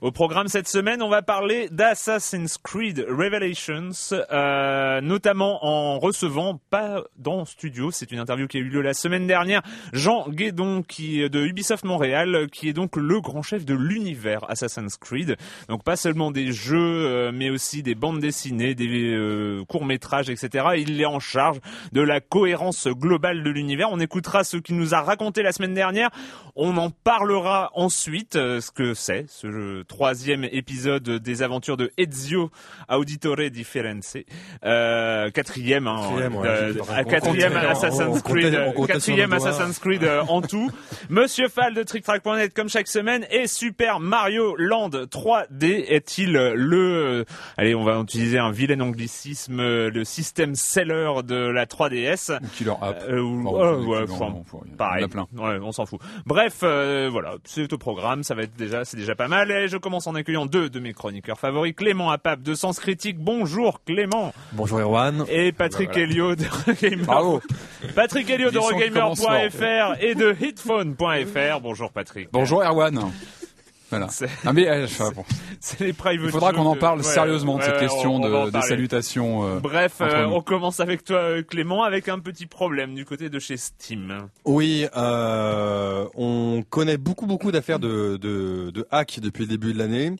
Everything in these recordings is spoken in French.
Au programme cette semaine, on va parler d'Assassin's Creed Revelations, euh, notamment en recevant, pas dans studio, c'est une interview qui a eu lieu la semaine dernière, Jean Guédon qui de Ubisoft Montréal, qui est donc le grand chef de l'univers Assassin's Creed. Donc pas seulement des jeux, euh, mais aussi des bandes dessinées, des euh, courts métrages, etc. Il est en charge de la cohérence globale de l'univers. On écoutera ce qu'il nous a raconté la semaine dernière. On en parlera ensuite, euh, ce que c'est ce jeu troisième épisode des aventures de Ezio Auditore Differenze. Euh, quatrième, hein, Quatrième, ouais, euh, on Assassin's on comptait- Creed, on comptait quatrième. Assassin's Creed euh, en tout. Monsieur Fall de TrickTrack.net comme chaque semaine et Super Mario Land 3D est-il le, euh, allez, on va utiliser un vilain anglicisme, euh, le système seller de la 3DS. Killer App. Euh, ou- Enfin, ouais, enfin, pareil. plein. Ouais, on s'en fout. Bref, euh, voilà, c'est au programme, ça va être déjà, c'est déjà pas mal. Et je commence en accueillant deux de mes chroniqueurs favoris, Clément Apap de Sens Critique. Bonjour Clément. Bonjour Erwan. Et Patrick Voilà. Helio de Regamer. Bravo. Patrick Helio de Regamer.fr et de Hitphone.fr. Bonjour Patrick. Bonjour Erwan. Voilà. Ah mais euh, enfin, bon. C'est les private il faudra qu'on en parle Ouais, sérieusement de cette ouais, question on- on de, des salutations. euh, Bref, euh, on commence avec toi Clément avec un petit problème du côté de chez Steam. Oui, euh, on connaît beaucoup beaucoup d'affaires de, de, de hacks depuis le début de l'année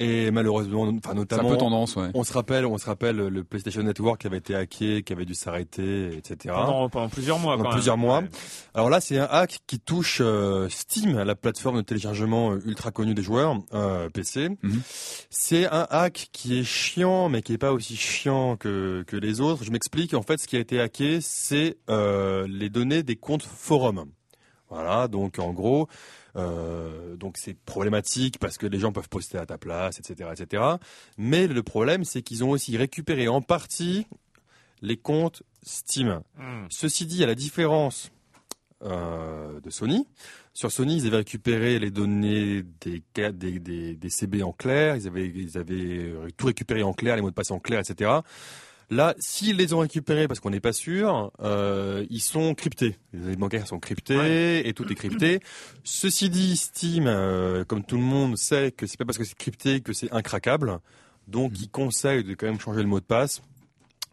et malheureusement, enfin C'est un notamment, peu tendance, ouais. on se rappelle, on se rappelle le PlayStation Network qui avait été hacké, qui avait dû s'arrêter, etc. Pendant, pendant plusieurs mois Pendant quand plusieurs même. mois. Ouais. Alors là, c'est un hack qui touche euh, Steam, la plateforme de téléchargement euh, ultra connue des joueurs euh, PC. Mhm. C'est un hack qui est chiant, mais qui est pas aussi chiant que, que les autres. Je m'explique. En fait, ce qui a été hacké, c'est euh, les données des comptes forums. Voilà. Donc, en gros, euh, donc c'est problématique parce que les gens peuvent poster à ta place, etc., etc. Mais le problème, c'est qu'ils ont aussi récupéré en partie les comptes Steam. Hmm. Ceci dit, à la différence euh, de Sony, sur Sony, ils avaient récupéré les données des, ca- des, des, des CB en clair, ils avaient, ils avaient tout récupéré en clair, les mots de passe en clair, etc. Là, s'ils les ont récupérés, parce qu'on n'est pas sûr, euh, ils sont cryptés. Les bancaires sont cryptées et tout est crypté. Ceci dit, Steam, euh, comme tout le monde sait que c'est pas parce que c'est crypté que c'est incraquable. Donc, ils conseillent de quand même changer le mot de passe.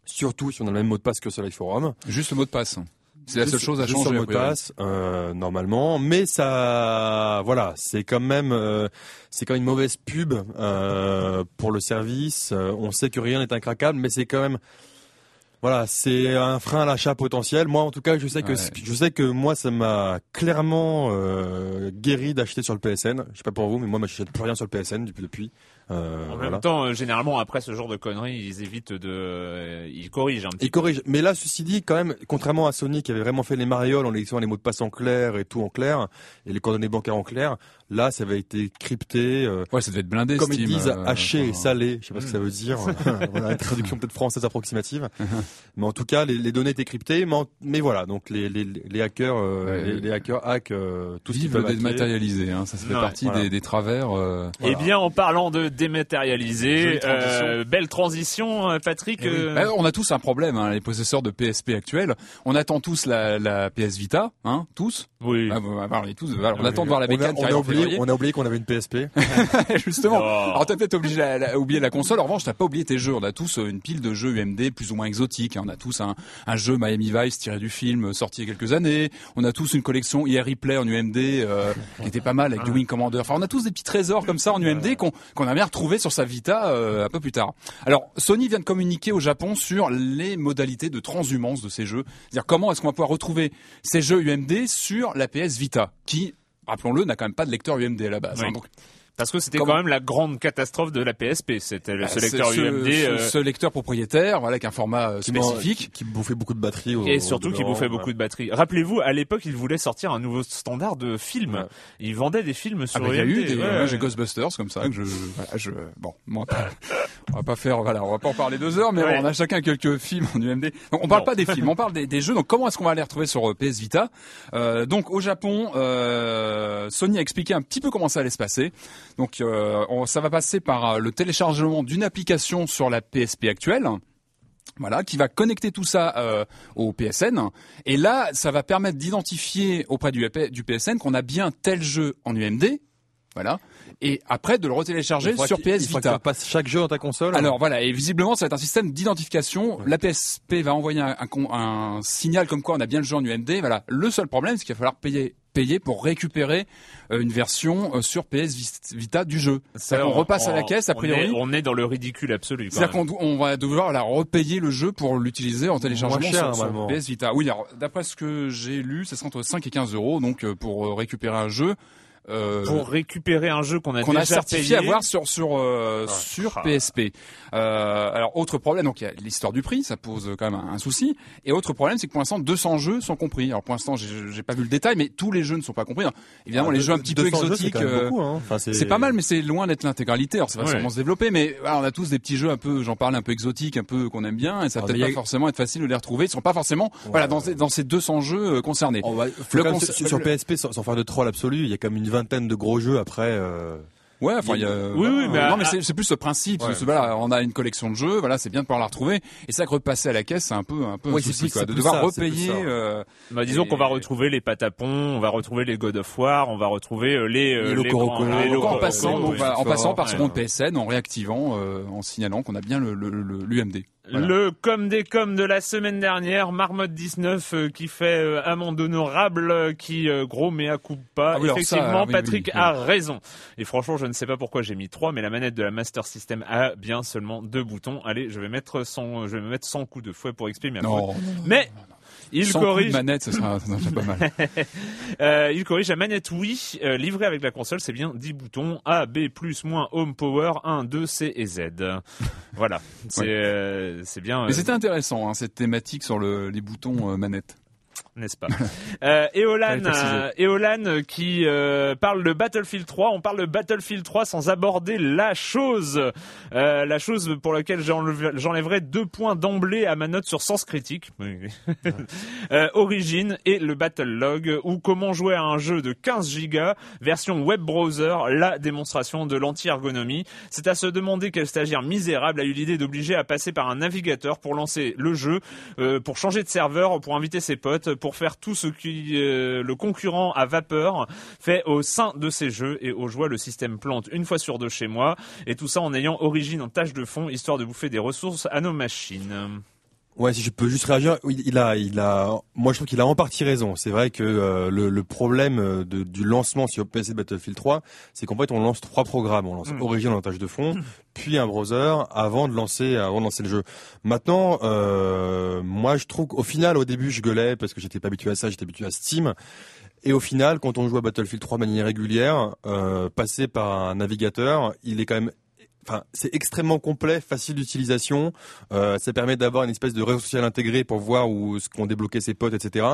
Surtout si on a le même mot de passe que sur les forums. Juste le mot de passe. C'est la seule chose à changer. mot de passe, euh, normalement, mais ça, voilà, c'est quand même, euh, c'est quand même une mauvaise pub euh, pour le service. Euh, on sait que rien n'est incraquable, mais c'est quand même, voilà, c'est un frein à l'achat potentiel. Moi, en tout cas, je sais que Ouais. je sais que moi, ça m'a clairement euh, guéri d'acheter sur le PSN. Je sais pas pour vous, mais moi, je n'achète plus rien sur le PSN depuis. depuis. Euh, En voilà. même temps, euh, généralement, après ce genre de conneries, ils évitent de, euh, ils corrigent un petit Il corrige. Mais là, ceci dit, quand même, contrairement à Sony qui avait vraiment fait les marioles en laissant les mots de passe en clair et tout en clair, et les coordonnées bancaires en clair, là, ça avait été crypté, euh, Ouais, ça devait être blindé. comme ils disent, euh, haché salé. Je sais pas ce que ça veut dire. voilà, une traduction peut-être française approximative. mais en tout cas, les, les données étaient cryptées. Mais, en- mais voilà, donc les, les, les hackers, euh, Ouais. les, les hackers hackent euh, tout ce qu'ils hacker. dématérialisé, hein, ça, ça fait Ouais, partie voilà. des, des travers. euh, Eh bien, en parlant de dématérialiser, transition. euh, belle transition, Patrick. Eh oui. euh, Bah, on a tous un problème, hein, les possesseurs de PSP actuels. On attend tous la, la PS Vita, hein, tous. oui. Ah, bah, bah, on, est tous on Oui. attend de voir la On a, bécane qui on, a oublié, on a oublié qu'on avait une PSP. Justement. Oh. Alors t'as peut-être obligé la, la- oublié la console. En revanche, t'as pas oublié tes jeux. On a tous euh, une pile de jeux UMD plus ou moins exotiques. hein. On a tous un, un jeu Miami Vice tiré du film euh, sorti il y a quelques années. On a tous une collection IR Replay en UMD euh, qui était pas mal avec du Wing Commander. Enfin, on a tous des petits trésors comme ça en UMD qu'on qu'on a bien retrouvé sur sa Vita euh, un peu plus tard. Alors Sony vient de communiquer au Japon sur les modalités de transhumance de ces jeux. C'est-à-dire comment est-ce qu'on va pouvoir retrouver ces jeux UMD sur la PS Vita qui Rappelons-le, n'a quand même pas de lecteur UMD à la base. Oui. hein. Donc, Parce que c'était quand même la grande catastrophe de la PSP. C'était le ce lecteur ce, UMD. ce- euh, ce lecteur propriétaire, voilà, avec un format euh, qui spécifique. Qui, qui bouffait beaucoup de batterie. au- Et au surtout qui bouffait voilà. beaucoup de batterie. Rappelez-vous, à l'époque, ils voulaient sortir un nouveau standard de film. Ouais. Ils vendaient des films Ah sur bah, il y a UMD. eu des, ouais. j'ai Ghostbusters comme ça que je, voilà, je, bon, moi, on va pas faire, voilà, on va pas en parler deux heures, mais Ouais. on a chacun quelques films en UMD. Donc, on parle Non. pas des films, on parle des, des jeux. Donc, comment est-ce qu'on va les retrouver sur euh, PS Vita? Euh, Donc, au Japon, euh, Sony a expliqué un petit peu comment ça allait se passer. Donc, euh, on- ça va passer par euh, le téléchargement d'une application sur la PSP actuelle. Voilà, qui va connecter tout ça euh, au PSN. Et là, ça va permettre d'identifier auprès du, du PSN qu'on a bien tel jeu en UMD. Voilà. Et après, de le retélécharger sur qu'il- il PS faudra que tu Vita. passes chaque jeu dans ta console. Alors voilà, et visiblement, ça va être un système d'identification. La PSP va envoyer un, un con- un signal comme quoi on a bien le jeu en UMD. Voilà. Le seul problème, c'est qu'il va falloir payer payer pour récupérer euh, une version euh, sur PS Vita du jeu. C'est-à-dire qu'on repasse à la caisse, a on priori. est- On est, dans le ridicule absolu. C'est-à-dire qu'on on va devoir la repayer le jeu pour l'utiliser en téléchargement cher, sur, sur. PS Vita. Oui, alors d'après ce que j'ai lu, ça sera entre 5 et 15 euros donc euh, pour récupérer un jeu euh, Pour récupérer un jeu qu'on a qu'on déjà a certifié payé. avoir sur sur euh, Ah, sur ah. PSP. Euh, alors autre problème, donc il y a l'histoire du prix, ça pose quand même un, un souci. Et autre problème, c'est que pour l'instant 200 jeux sont compris. Alors pour l'instant, j'ai j'ai pas vu le détail, mais tous les jeux ne sont pas compris. Alors, évidemment, Ah, les jeux un petit peu 200 jeux, c'est exotiques. euh, beaucoup, hein. Enfin, c'est pas mal, mais c'est loin d'être l'intégralité. Alors ça va Ouais. sûrement se développer, mais voilà, on a tous des petits jeux un peu, j'en parle un peu exotiques, un peu qu'on aime bien, et ça va Alors, peut-être pas forcément être facile de les retrouver. Ils sont pas forcément, voilà, dans ces, dans ces 200 jeux euh, concernés. On va, faut Le sur, PSP, sans, sans faire de troll absolu, il y a quand même une vingtaine de gros jeux après. euh, Ouais, enfin, il y a, Oui, oui, mais non, mais c'est c'est plus ce principe. Ouais. c'est- voilà, on a une collection de jeux, voilà, c'est bien de pouvoir la retrouver. Et ça, que repasser à la caisse, c'est un peu, un peu Ouais, un c'est souci, plus- quoi, c'est de devoir ça, repayer. euh, Bah, disons Et- qu'on va retrouver les patapons, on va retrouver les God of War, on va retrouver euh, les euh, Les les Locoroco, grands- les les encore en passant, donc, oui. voilà, en passant par ce ouais. compte PSN, en réactivant, euh, en signalant qu'on a bien le le- le- l'UMD. Voilà. Le comme des comme de la semaine dernière, Marmotte 19 euh, qui fait euh, amende honorable, euh, qui euh, gros. Ah oui, alors ça, Effectivement, oui, Patrick oui, a raison. Et franchement, je ne sais pas pourquoi j'ai mis 3, mais la manette de la Master System a bien seulement deux boutons. Allez, je vais mettre son, je vais me mettre 100 coups de fouet pour exprimer Non, faute. Il Sans coup de corrige, manette, ça sera, ça sera pas mal. euh, il corrige la manette Wii euh, livrée avec la console, c'est bien 10 boutons A, B, plus, moins, Home, Power, 1, 2, C et Z. voilà, c'est Ouais. euh, bien. Mais euh, c'était intéressant, hein, cette thématique sur le, les boutons manette. N'est-ce pas euh, Eolan, euh, Eolan euh, qui euh, parle de Battlefield 3. On parle de Battlefield 3 sans aborder la chose, euh, la chose pour laquelle j'enlève- j'enlèverai deux points d'emblée à ma note sur Sens Critique. Euh, Origin et le Battle Log ou comment jouer à un jeu de 15 gigas version web browser, la démonstration de l'anti-ergonomie. C'est à se demander quel stagiaire misérable a eu l'idée d'obliger à passer par un navigateur pour lancer le jeu, euh, pour changer de serveur, pour inviter ses potes, pour faire tout ce qui euh, le concurrent à vapeur fait au sein de ces jeux et aux joies le système plante une fois sur deux chez moi et tout ça en ayant origine en tâche de fond histoire de bouffer des ressources à nos machines. Ouais, si je peux juste réagir, il a, il a, moi je trouve qu'il a en partie raison. C'est vrai que euh, le, le problème euh, de, du lancement sur PC de Battlefield 3, c'est qu'en fait on lance trois programmes. On lance Mm. Origin en tâche de fond, puis un browser avant de lancer, avant de lancer le jeu. Maintenant, euh, moi je trouve qu'au final, au début, je gueulais parce que j'étais pas habitué à ça, j'étais habitué à Steam. Et au final, quand on joue à Battlefield 3 de manière régulière, euh, passer par un navigateur, il est quand même enfin, c'est extrêmement complet, facile d'utilisation. Euh, ça permet d'avoir une espèce de réseau social intégré pour voir où ce qu'ont débloqué ses potes, etc.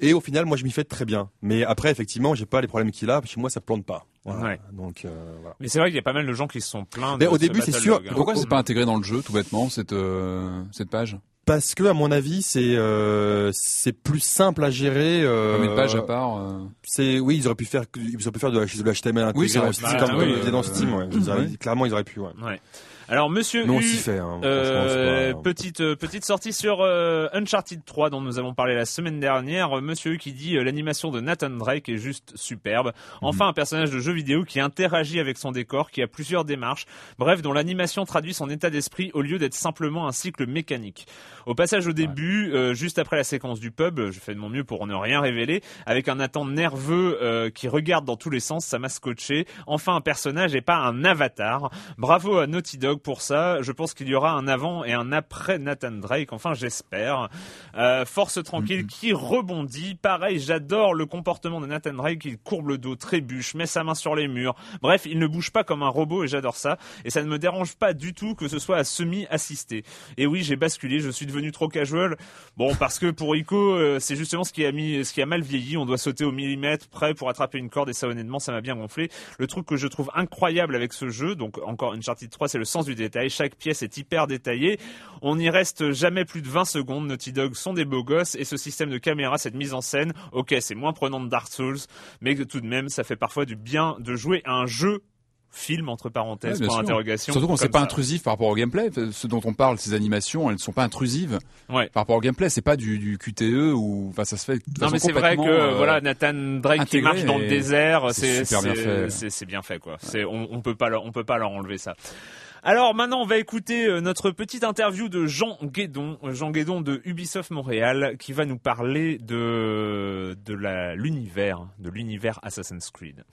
Et au final, moi, je m'y fais très bien. Mais après, effectivement, j'ai pas les problèmes qu'il a. Chez moi, ça plante pas. Voilà. Ouais. Donc, euh, voilà. Mais c'est vrai qu'il y a pas mal de gens qui se sont plaints. Mais de au ce début, c'est sûr. hein. Pourquoi c'est pas intégré dans le jeu, tout bêtement, cette euh, cette page? Parce que, à mon avis, c'est euh, c'est plus simple à gérer. Euh, Comme une page à part. euh, C'est oui, ils auraient pu faire ils auraient pu faire de, la- de l'HTML intégré Oui, c'est bah, comme oui, comme ils faisaient dans euh, Steam. Ouais. Ils auraient-. Clairement, ils auraient pu. Ouais. Ouais. Alors, Monsieur U, s'y fait. Hein, Euh, pas- petite euh, petite sortie sur euh, Uncharted 3 dont nous avons parlé la semaine dernière. Monsieur qui dit euh, l'animation de Nathan Drake est juste superbe. Enfin un personnage de jeu vidéo qui interagit avec son décor, qui a plusieurs démarches, bref dont l'animation traduit son état d'esprit au lieu d'être simplement un cycle mécanique. Au passage au début, euh, juste après la séquence du pub, je fais de mon mieux pour ne rien révéler, avec un Nathan nerveux euh, qui regarde dans tous les sens, ça m'a scotché. Enfin un personnage et pas un avatar. Bravo à Naughty Dog pour ça. Je pense qu'il y aura un avant et un après Nathan Drake. Enfin, j'espère. Euh, force tranquille qui rebondit. Pareil, j'adore le comportement de Nathan Drake. Il courbe le dos, trébuche, met sa main sur les murs. Bref, il ne bouge pas comme un robot et j'adore ça. Et ça ne me dérange pas du tout que ce soit à semi-assisté. Et oui, j'ai basculé. Je suis devenu trop casual. Bon, parce que pour Ico, euh, c'est justement ce qui a mis, ce qui a mal vieilli. On doit sauter au millimètre près pour attraper une corde et ça honnêtement, ça m'a bien gonflé. Le truc que je trouve incroyable avec ce jeu, donc encore Uncharted 3, c'est le sens du détail. Chaque pièce est hyper détaillée. On n'y reste jamais plus de 20 secondes. Naughty Dog sont des beaux gosses et ce système de caméra, cette mise en scène, ok, c'est moins prenant de Dark Souls, mais que tout de même, ça fait parfois du bien de jouer à un jeu film entre Ouais, parenthèses pour sûr. interrogation. Surtout quand c'est pas ça. intrusif par rapport au gameplay. Ce dont on parle, ces animations, elles ne sont pas intrusives Ouais. par rapport au gameplay. C'est pas du, du QTE ou enfin ça se fait. Non mais c'est vrai que euh, voilà Nathan Drake qui marche dans le désert, c'est bien fait. c'est c'est bien fait quoi. On, on peut pas on peut pas leur enlever ça. Alors maintenant, on va écouter euh, notre petite interview de Jean Guédon, euh, Jean Guédon de Ubisoft Montréal, qui va nous parler de de l'univers, de l'univers Assassin's Creed.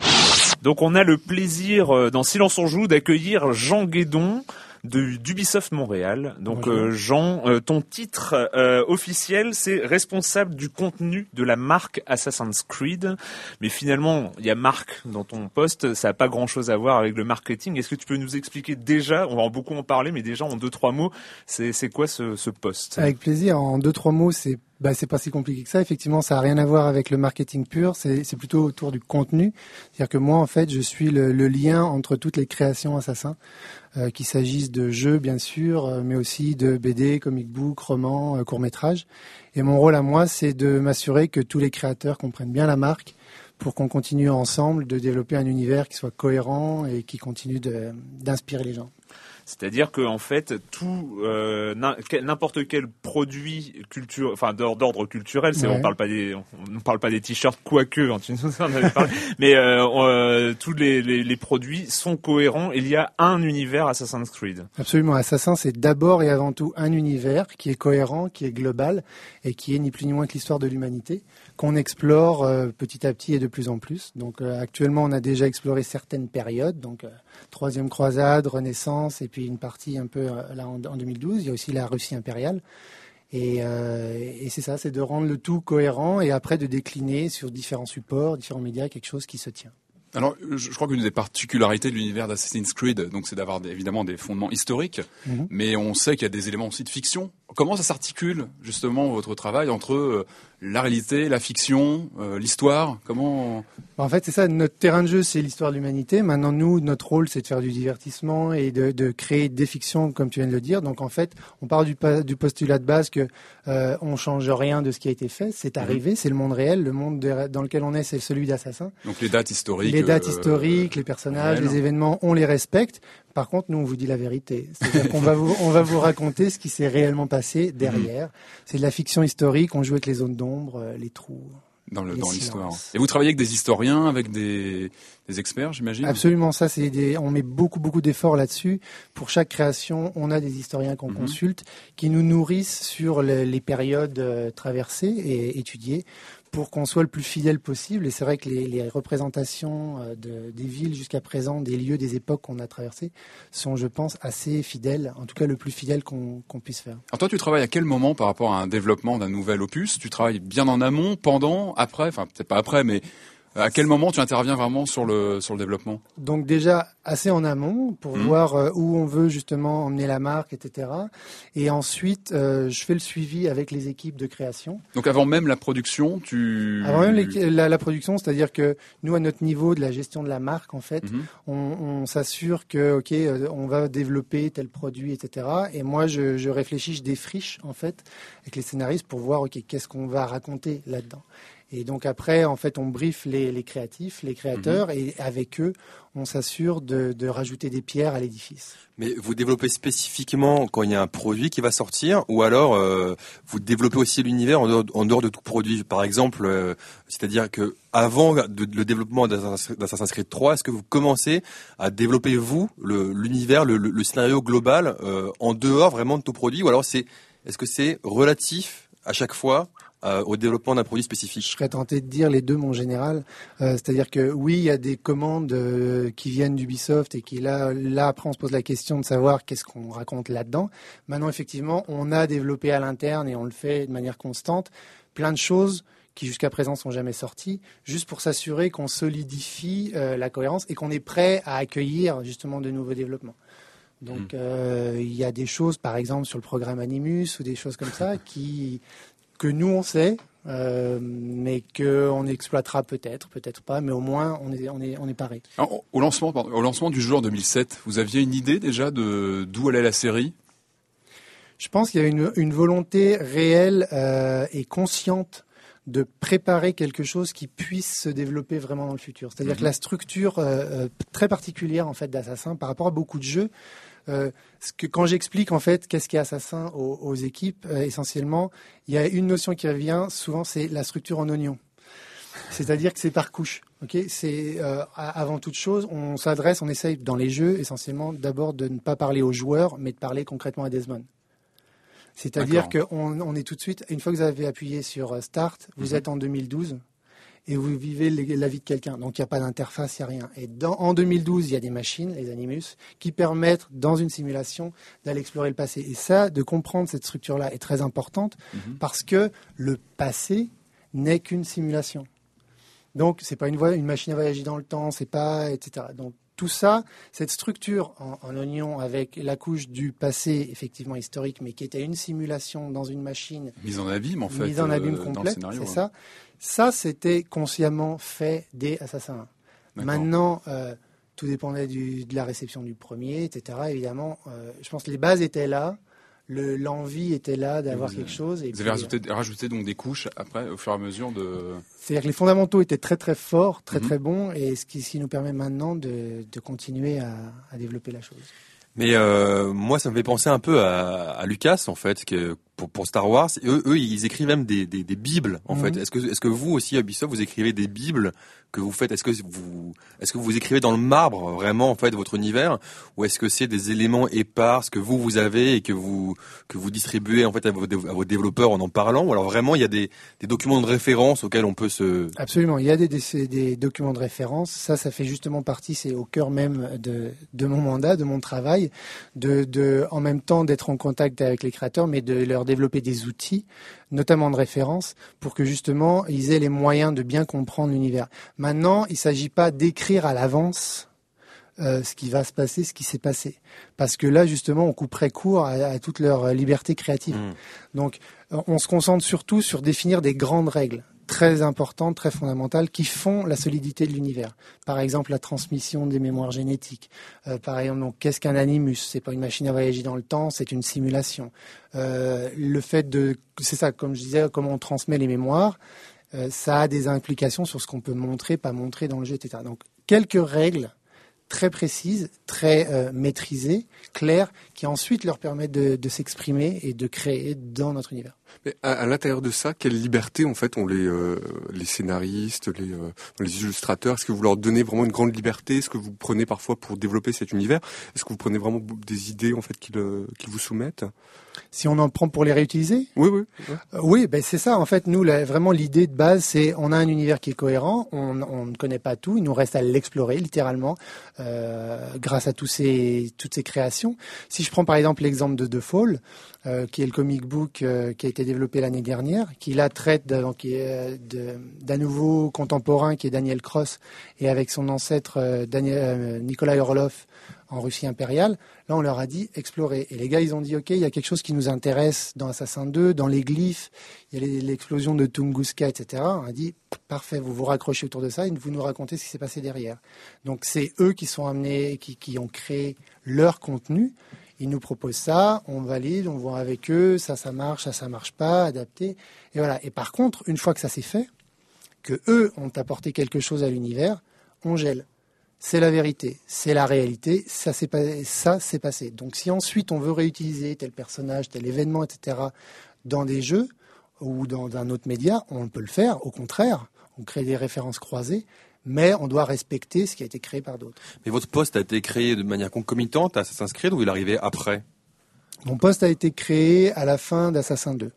Donc on a le plaisir euh, dans Silence on joue d'accueillir Jean Guédon d'Ubisoft Montréal. Donc Bonjour. euh, Jean, euh, ton titre euh, officiel c'est responsable du contenu de la marque Assassin's Creed. Mais finalement, il y a marque dans ton poste, ça n'a pas grand-chose à voir avec le marketing. Est-ce que tu peux nous expliquer déjà, on va en beaucoup en parler, mais déjà en deux trois mots, c'est c'est quoi ce, ce poste? Avec plaisir. En deux trois mots, c'est bah, c'est pas si compliqué que ça. Effectivement, ça a rien à voir avec le marketing pur. C'est plutôt autour du contenu. C'est-à-dire que moi, en fait, je suis le, le lien entre toutes les créations assassins, euh, qu'il s'agisse de jeux, bien sûr, euh, mais aussi de BD, comic book, romans, euh, courts métrages. Et mon rôle à moi, c'est de m'assurer que tous les créateurs comprennent bien la marque pour qu'on continue ensemble de développer un univers qui soit cohérent et qui continue d'inspirer les gens. C'est-à-dire que en fait, tout euh, n'importe quel produit culture, enfin d'or- d'ordre culturel, c'est Ouais. on parle pas des, on ne parle pas des t-shirts quoique, hein, tu nous en avais parlé, mais euh, euh, tous les, les, les produits sont cohérents. Il y a un univers Assassin's Creed. Absolument. Assassin, c'est d'abord et avant tout un univers qui est cohérent, qui est global et qui est ni plus ni moins que l'histoire de l'humanité qu'on explore euh, petit à petit et de plus en plus. Donc euh, actuellement, on a déjà exploré certaines périodes, donc euh, troisième croisade, Renaissance et puis une partie un peu euh, là en, en 2012. Il y a aussi la Russie impériale. Et, euh, et c'est ça, c'est de rendre le tout cohérent et après de décliner sur différents supports, différents médias, quelque chose qui se tient. Alors, je crois qu'une des particularités de l'univers d'Assassin's Creed, donc, c'est d'avoir évidemment des fondements historiques, Mhm. mais on sait qu'il y a des éléments aussi de fiction. Comment ça s'articule justement votre travail entre euh, la réalité, la fiction, euh, l'histoire Comment En fait, c'est ça. Notre terrain de jeu, c'est l'histoire de l'humanité. Maintenant, nous, notre rôle, c'est de faire du divertissement et de, de créer des fictions, comme tu viens de le dire. Donc, en fait, on part du, postulat de base que euh, on change rien de ce qui a été fait. C'est arrivé, c'est le monde réel. Le monde de- dans lequel on est, c'est celui d'Assassin. Donc les dates historiques. Les dates euh, historiques, les personnages, les événements, on les respecte. Par contre, nous, on vous dit la vérité. C'est-à-dire qu'on va vous, on va vous raconter ce qui s'est réellement passé derrière. C'est de la fiction historique. On joue avec les zones d'ombre, euh, les trous. dans l'histoire. Et vous travaillez avec des historiens, avec des, des experts, j'imagine? Absolument, ça c'est des, on met beaucoup beaucoup d'efforts là-dessus. Pour chaque création, on a des historiens qu'on Mhm. consulte, qui nous nourrissent sur les, les périodes euh, traversées et étudiées, pour qu'on soit le plus fidèle possible. Et c'est vrai que les, représentations euh, de- des villes jusqu'à présent, des lieux, des époques qu'on a traversées, sont, je pense, assez fidèles. En tout cas, le plus fidèle qu'on puisse faire. Alors toi, tu travailles à quel moment par rapport à un développement d'un nouvel opus? Tu travailles bien en amont, pendant, après? Enfin, peut-être pas après, mais À quel moment tu interviens vraiment sur le sur le développement? Donc déjà assez en amont pour Mhm. voir euh, où on veut justement emmener la marque, etc. Et ensuite, euh, je fais le suivi avec les équipes de création. Donc avant même la production, tu Avant même les- la, la production, c'est-à-dire que nous, à notre niveau de la gestion de la marque, en fait, Mhm. on, on s'assure que, ok, euh, on va développer tel produit, etc. Et moi, je, je réfléchis, je défriche en fait avec les scénaristes pour voir, ok, qu'est-ce qu'on va raconter là-dedans. Et donc après, en fait, on brief les, les créatifs, les créateurs, et avec eux, on s'assure de, de rajouter des pierres à l'édifice. Mais vous développez spécifiquement quand il y a un produit qui va sortir, ou alors euh, vous développez aussi l'univers en dehors, en dehors de tout produit? Par exemple, euh, c'est-à-dire que avant de- le développement d'Assassin's Creed 3, est-ce que vous commencez à développer vous l'univers, le, le- le scénario global euh, en dehors vraiment de tout produit, ou alors c'est est-ce que c'est relatif à chaque fois euh, au développement d'un produit Je spécifique serais tenté de dire les deux, mon général. Euh, C'est-à-dire que oui, il y a des commandes euh, qui viennent d'Ubisoft et qui là, là après, on se pose la question de savoir qu'est-ce qu'on raconte là-dedans. Maintenant, effectivement, on a développé à l'interne et on le fait de manière constante plein de choses qui jusqu'à présent sont jamais sorties, juste pour s'assurer qu'on solidifie euh, la cohérence et qu'on est prêt à accueillir justement de nouveaux développements. Donc euh, il y a des choses, par exemple sur le programme Animus ou des choses comme ça, qui que nous on sait, euh, mais qu'on exploitera peut-être, peut-être pas, mais au moins on est on est on est paré. Alors, au lancement pardon, au lancement du jeu en 2007, vous aviez une idée déjà de d'où allait la série? Je pense qu'il y a une, une volonté réelle euh, et consciente de préparer quelque chose qui puisse se développer vraiment dans le futur. C'est-à-dire Mhm. que la structure euh, très particulière en fait d'Assassin par rapport à beaucoup de jeux, euh, ce que quand j'explique en fait qu'est-ce qu'est Assassin aux, aux équipes, euh, essentiellement, il y a une notion qui revient souvent, c'est la structure en oignon. C'est-à-dire que c'est par couche. Ok, c'est euh, avant toute chose, on s'adresse, on essaye dans les jeux essentiellement d'abord de ne pas parler aux joueurs, mais de parler concrètement à Desmond. C'est-à-dire qu'on on est tout de suite, une fois que vous avez appuyé sur Start, vous Mhm. êtes en 2012 et vous vivez la vie de quelqu'un. Donc il n'y a pas d'interface, il n'y a rien. Et dans, en 2012, il y a des machines, les Animus, qui permettent, dans une simulation, d'aller explorer le passé. Et ça, de comprendre cette structure-là est très importante Mhm. parce que le passé n'est qu'une simulation. Donc c'est pas une, voie- une machine à voyager dans le temps, c'est pas, etc. Donc tout ça, cette structure en, en oignon avec la couche du passé effectivement historique, mais qui était une simulation dans une machine Mise en abîme en fait. mise en abîme euh, le complète, c'est ouais. ça. Ça, c'était consciemment fait dès Assassin 1. D'accord. Maintenant, euh, tout dépendait du- de la réception du premier, etc. Évidemment, euh, je pense que les bases étaient là, le- l'envie était là d'avoir quelque chose. Et Vous avez puis, rajouté, rajouté donc des couches après au fur et à mesure de. C'est-à-dire que les fondamentaux étaient très très forts, très Mhm. très bons, et ce qui, ce qui nous permet maintenant de, de continuer à, à développer la chose. Mais euh, moi, ça me fait penser un peu à, à Lucas, en fait, que pour, pour Star Wars. Eux, eux, ils écrivent même des, des, des bibles, en Mhm. fait. Est-ce que, est-ce que vous aussi, Ubisoft, vous écrivez des bibles que vous faites? Est-ce que vous, est-ce que vous écrivez dans le marbre vraiment, en fait, votre univers, ou est-ce que c'est des éléments épars que vous vous avez et que vous que vous distribuez en fait à vos, à vos développeurs en en parlant, ou alors vraiment il y a des, des documents de référence auxquels on peut se Absolument, il y a des, des, des documents de référence. Ça, ça fait justement partie, c'est au cœur même de, de mon mandat, de mon travail, de, de en même temps d'être en contact avec les créateurs, mais de leur développer des outils, notamment de référence, pour que justement ils aient les moyens de bien comprendre l'univers. Maintenant, il ne s'agit pas d'écrire à l'avance euh, ce qui va se passer, ce qui s'est passé, parce que là justement, on couperait court à, à toute leur liberté créative. Mm. Donc, on se concentre surtout sur définir des grandes règles très importantes, très fondamentales, qui font la solidité de l'univers. Par exemple, la transmission des mémoires génétiques. Euh, par exemple, donc, qu'est-ce qu'un animus? C'est pas une machine à voyager dans le temps, c'est une simulation. Euh, le fait de, c'est ça, comme je disais, comment on transmet les mémoires, euh, ça a des implications sur ce qu'on peut montrer, pas montrer dans le jeu, etc. Donc, quelques règles très précises, très euh, maîtrisées, claires, qui ensuite leur permettent de, de s'exprimer et de créer dans notre univers. Mais à, l'intérieur de ça, quelle liberté en fait ont les euh, les scénaristes, les euh, les illustrateurs? Est-ce que vous leur donnez vraiment une grande liberté? Est-ce que vous prenez parfois pour développer cet univers? Est-ce que vous prenez vraiment des idées en fait qu'ils vous soumettent? Si on en prend pour les réutiliser, Oui, oui. Euh, Oui, ben c'est ça. En fait, nous, vraiment, l'idée de base, c'est on a un univers qui est cohérent. On, on ne connaît pas tout. Il nous reste à l'explorer, littéralement, euh, grâce à tous ces, toutes ces créations. Si je prends par exemple l'exemple de The Fall, euh, qui est le comic book qui a été développé l'année dernière, qui là traite d'un nouveau contemporain qui est Daniel Cross et avec son ancêtre Daniel, Nikolai Orlov en Russie impériale. Là, on leur a dit explorer. Et les gars, ils ont dit ok, il y a quelque chose qui nous intéresse dans Assassin 2, dans les glyphes, il y a l'explosion de Tunguska, etc. On a dit parfait, vous vous raccrochez autour de ça et vous nous racontez ce qui s'est passé derrière. Donc c'est eux qui sont amenés, qui, ont créé leur contenu. Ils nous proposent ça, on valide, on voit avec eux, ça, ça marche, ça, ça marche pas, adapté. Et voilà. Et par contre, une fois que ça s'est fait, que eux ont apporté quelque chose à l'univers, on gèle. C'est la vérité, c'est la réalité, ça s'est passé. Donc si ensuite on veut réutiliser tel personnage, tel événement, etc., dans des jeux ou dans un autre média, on peut le faire. Au contraire, on crée des références croisées, mais on doit respecter ce qui a été créé par d'autres. Mais votre poste a été créé de manière concomitante à Assassin's Creed ou il arrivait après? Mon poste a été créé à la fin d'Assassin 2.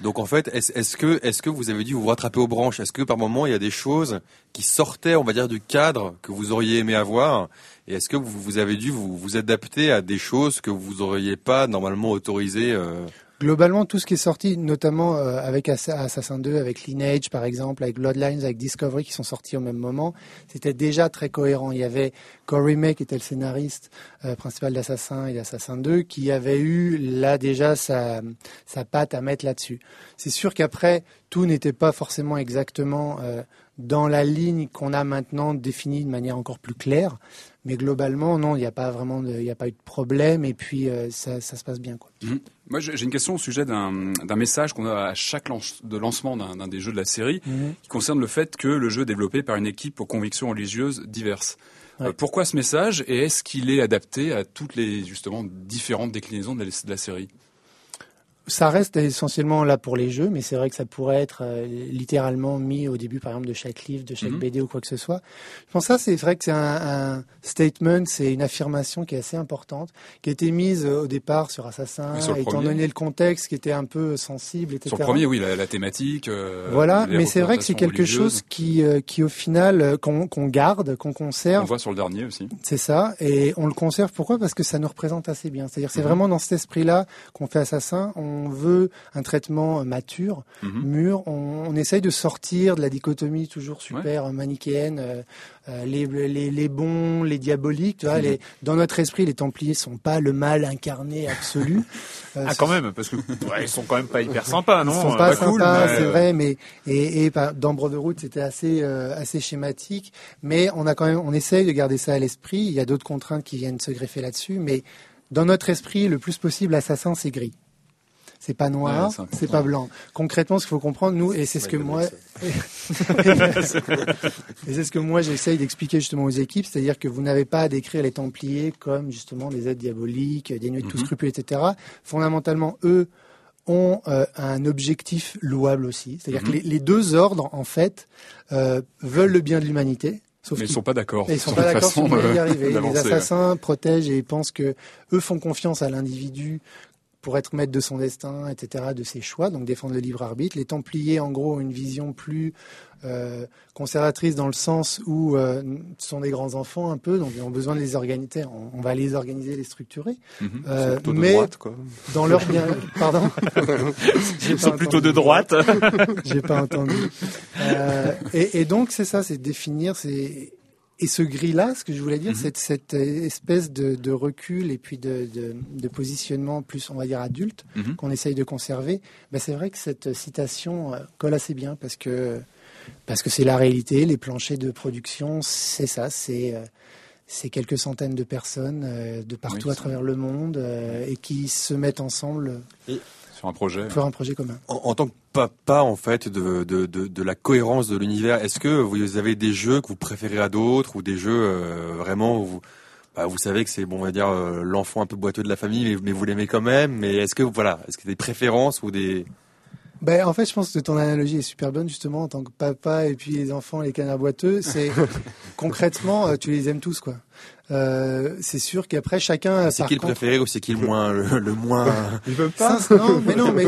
Donc en fait, est-ce que est-ce que vous avez dû vous rattraper aux branches? Est-ce que par moment il y a des choses qui sortaient, on va dire, du cadre que vous auriez aimé avoir? Et est-ce que vous, avez dû vous, adapter à des choses que vous auriez pas normalement autorisées euh Globalement, tout ce qui est sorti, notamment euh, avec Assassin 2, avec Lineage par exemple, avec Bloodlines, avec Discovery qui sont sortis au même moment, c'était déjà très cohérent. Il y avait Corey May qui était le scénariste euh, principal d'Assassin et d'Assassin 2 qui avait eu là déjà sa, patte à mettre là-dessus. C'est sûr qu'après, tout n'était pas forcément exactement euh, dans la ligne qu'on a maintenant définie de manière encore plus claire. Mais globalement, non, il n'y a pas vraiment, il a pas eu de problème et puis euh, ça, ça, se passe bien. Quoi. Mmh. Moi, j'ai une question au sujet d'un message qu'on a à chaque lance, de lancement d'un des jeux de la série, mmh. qui concerne le fait que le jeu est développé par une équipe aux convictions religieuses diverses. Ouais. Euh, pourquoi ce message et est-ce qu'il est adapté à toutes les justement différentes déclinaisons de la, de la série? Ça reste essentiellement là pour les jeux, mais c'est vrai que ça pourrait être euh, littéralement mis au début, par exemple, de chaque livre, de chaque -hmm. BD ou quoi que ce soit. Je pense que ça, c'est vrai que c'est un, un, statement, c'est une affirmation qui est assez importante, qui a été mise euh, au départ sur Assassin, sur étant premier. donné le contexte qui était un peu sensible, etc. Sur le premier, oui, la, la thématique. Euh, voilà, mais c'est vrai que c'est quelque chose qui, qui au final, qu'on qu garde, qu'on conserve. On voit sur le dernier aussi. C'est ça, et on le conserve. Pourquoi? Parce que ça nous représente assez bien. C'est-à-dire, c'est -hmm. vraiment dans cet esprit-là qu'on fait Assassin. On on veut un traitement mature, mm -hmm. mûr, on, on, essaye de sortir de la dichotomie toujours super ouais. manichéenne, euh, les, les, les, bons, les diaboliques. Tu vois, mm -hmm. les, dans notre esprit, les Templiers sont pas le mal incarné absolu. euh, ah, quand même, parce que ouais, ils sont quand même pas hyper sympas, non Ils sont pas, pas sympas, mais... c'est vrai, mais et, et dans Brotherhood, c'était assez euh, assez schématique, mais on a quand même, on essaye de garder ça à l'esprit. Il y a d'autres contraintes qui viennent se greffer là-dessus, mais dans notre esprit, le plus possible, assassin, c'est gris c'est pas noir, ouais, c'est pas blanc. Concrètement, ce qu'il faut comprendre, nous, et c'est ce que moi, et c'est ce que moi j'essaye d'expliquer justement aux équipes, c'est-à-dire que vous n'avez pas à décrire les Templiers comme justement des êtres diaboliques, des nuits de tout -hmm. scrupule, etc. Fondamentalement, eux ont euh, un objectif louable aussi, c'est-à-dire mm -hmm. que les, les, deux ordres, en fait, euh, veulent le bien de l'humanité, Sauf mais ils sont pas d'accord. Ils sont pas d'accord sur y arriver. Les assassins protègent et pensent que eux font confiance à l'individu pour être maître de son destin, etc., de ses choix, donc défendre le libre arbitre. Les Templiers, en gros, ont une vision plus euh, conservatrice dans le sens où euh, ce sont des grands enfants un peu, donc ils ont besoin de les organiser. On, on va les organiser, les structurer. Mm -hmm. euh, plutôt mais de droite, quoi. dans leur bien, pardon. Ils sont plutôt de droite. J'ai pas entendu. Et, et donc c'est ça, c'est définir, c'est et ce gris-là, ce que je voulais dire, mm -hmm. c'est cette espèce de, de, recul et puis de, de, de, positionnement plus, on va dire, adulte mm -hmm. qu'on essaye de conserver. Ben, c'est vrai que cette citation euh, colle assez bien parce que parce que c'est la réalité. Les planchers de production, c'est ça, c'est euh, c'est quelques centaines de personnes euh, de partout oui, à travers le monde et qui se mettent ensemble. Et sur un projet. Pour un projet commun. En, en tant que papa, en fait, de, de, de, de la cohérence de l'univers, est-ce que vous avez des jeux que vous préférez à d'autres ou des jeux euh, vraiment où vous, bah, vous savez que c'est, bon, on va dire, euh, l'enfant un peu boiteux de la famille, mais, mais vous l'aimez quand même, mais est-ce que, voilà, est-ce qu'il y a des préférences ou des... Ben, en fait, je pense que ton analogie est super bonne, justement, en tant que papa et puis les enfants, les canards boiteux. C'est concrètement, euh, tu les aimes tous, quoi. Euh, c'est sûr qu'après chacun. C'est qui le contre- préféré ou c'est qui le moins le, le moins Ils veulent Ça, c'est- non, mais non, mais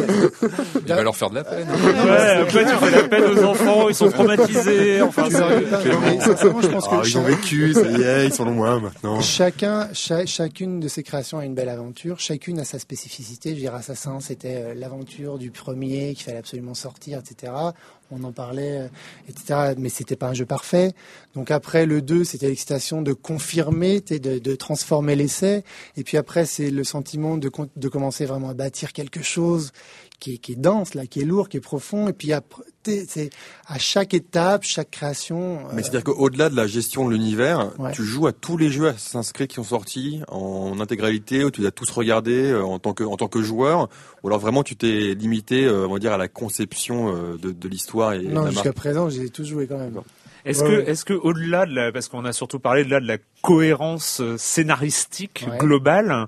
Il va leur faire de la peine. Ouais, après tu fais la peine aux enfants, ils sont traumatisés. Enfin, tu leur dis pas. Non, mais sincèrement, je pense que Ah, ils ont vécu, ça y est, ils sont loin maintenant. Chacun, cha- chacune de ces créations a une belle aventure. Chacune a sa spécificité. Je veux dire, Assassin, c'était euh, l'aventure du premier qu'il fallait absolument sortir, etc. On en parlait, euh, etc. Mais c'était pas un jeu parfait. Donc après, le 2, c'était l'excitation de confirmer, de, de transformer l'essai. Et puis après, c'est le sentiment de, de commencer vraiment à bâtir quelque chose qui est, qui est dense, là, qui est lourd, qui est profond. Et puis t'es- c'est à chaque étape, chaque création. Mais euh, c'est-à-dire qu'au-delà de la gestion de l'univers, Ouais. tu joues à tous les jeux Assassin's Creed qui sont sortis en intégralité, où tu les as tous regardés euh, en tant que en tant que joueur, ou alors vraiment tu t'es limité, euh, on va dire, à la conception de, de l'histoire et non, jusqu'à présent, j'ai tous joué quand même. Est-ce Ouais, que, ouais. est-ce que au-delà de la, parce qu'on a surtout parlé de là de la cohérence euh, scénaristique Ouais. globale,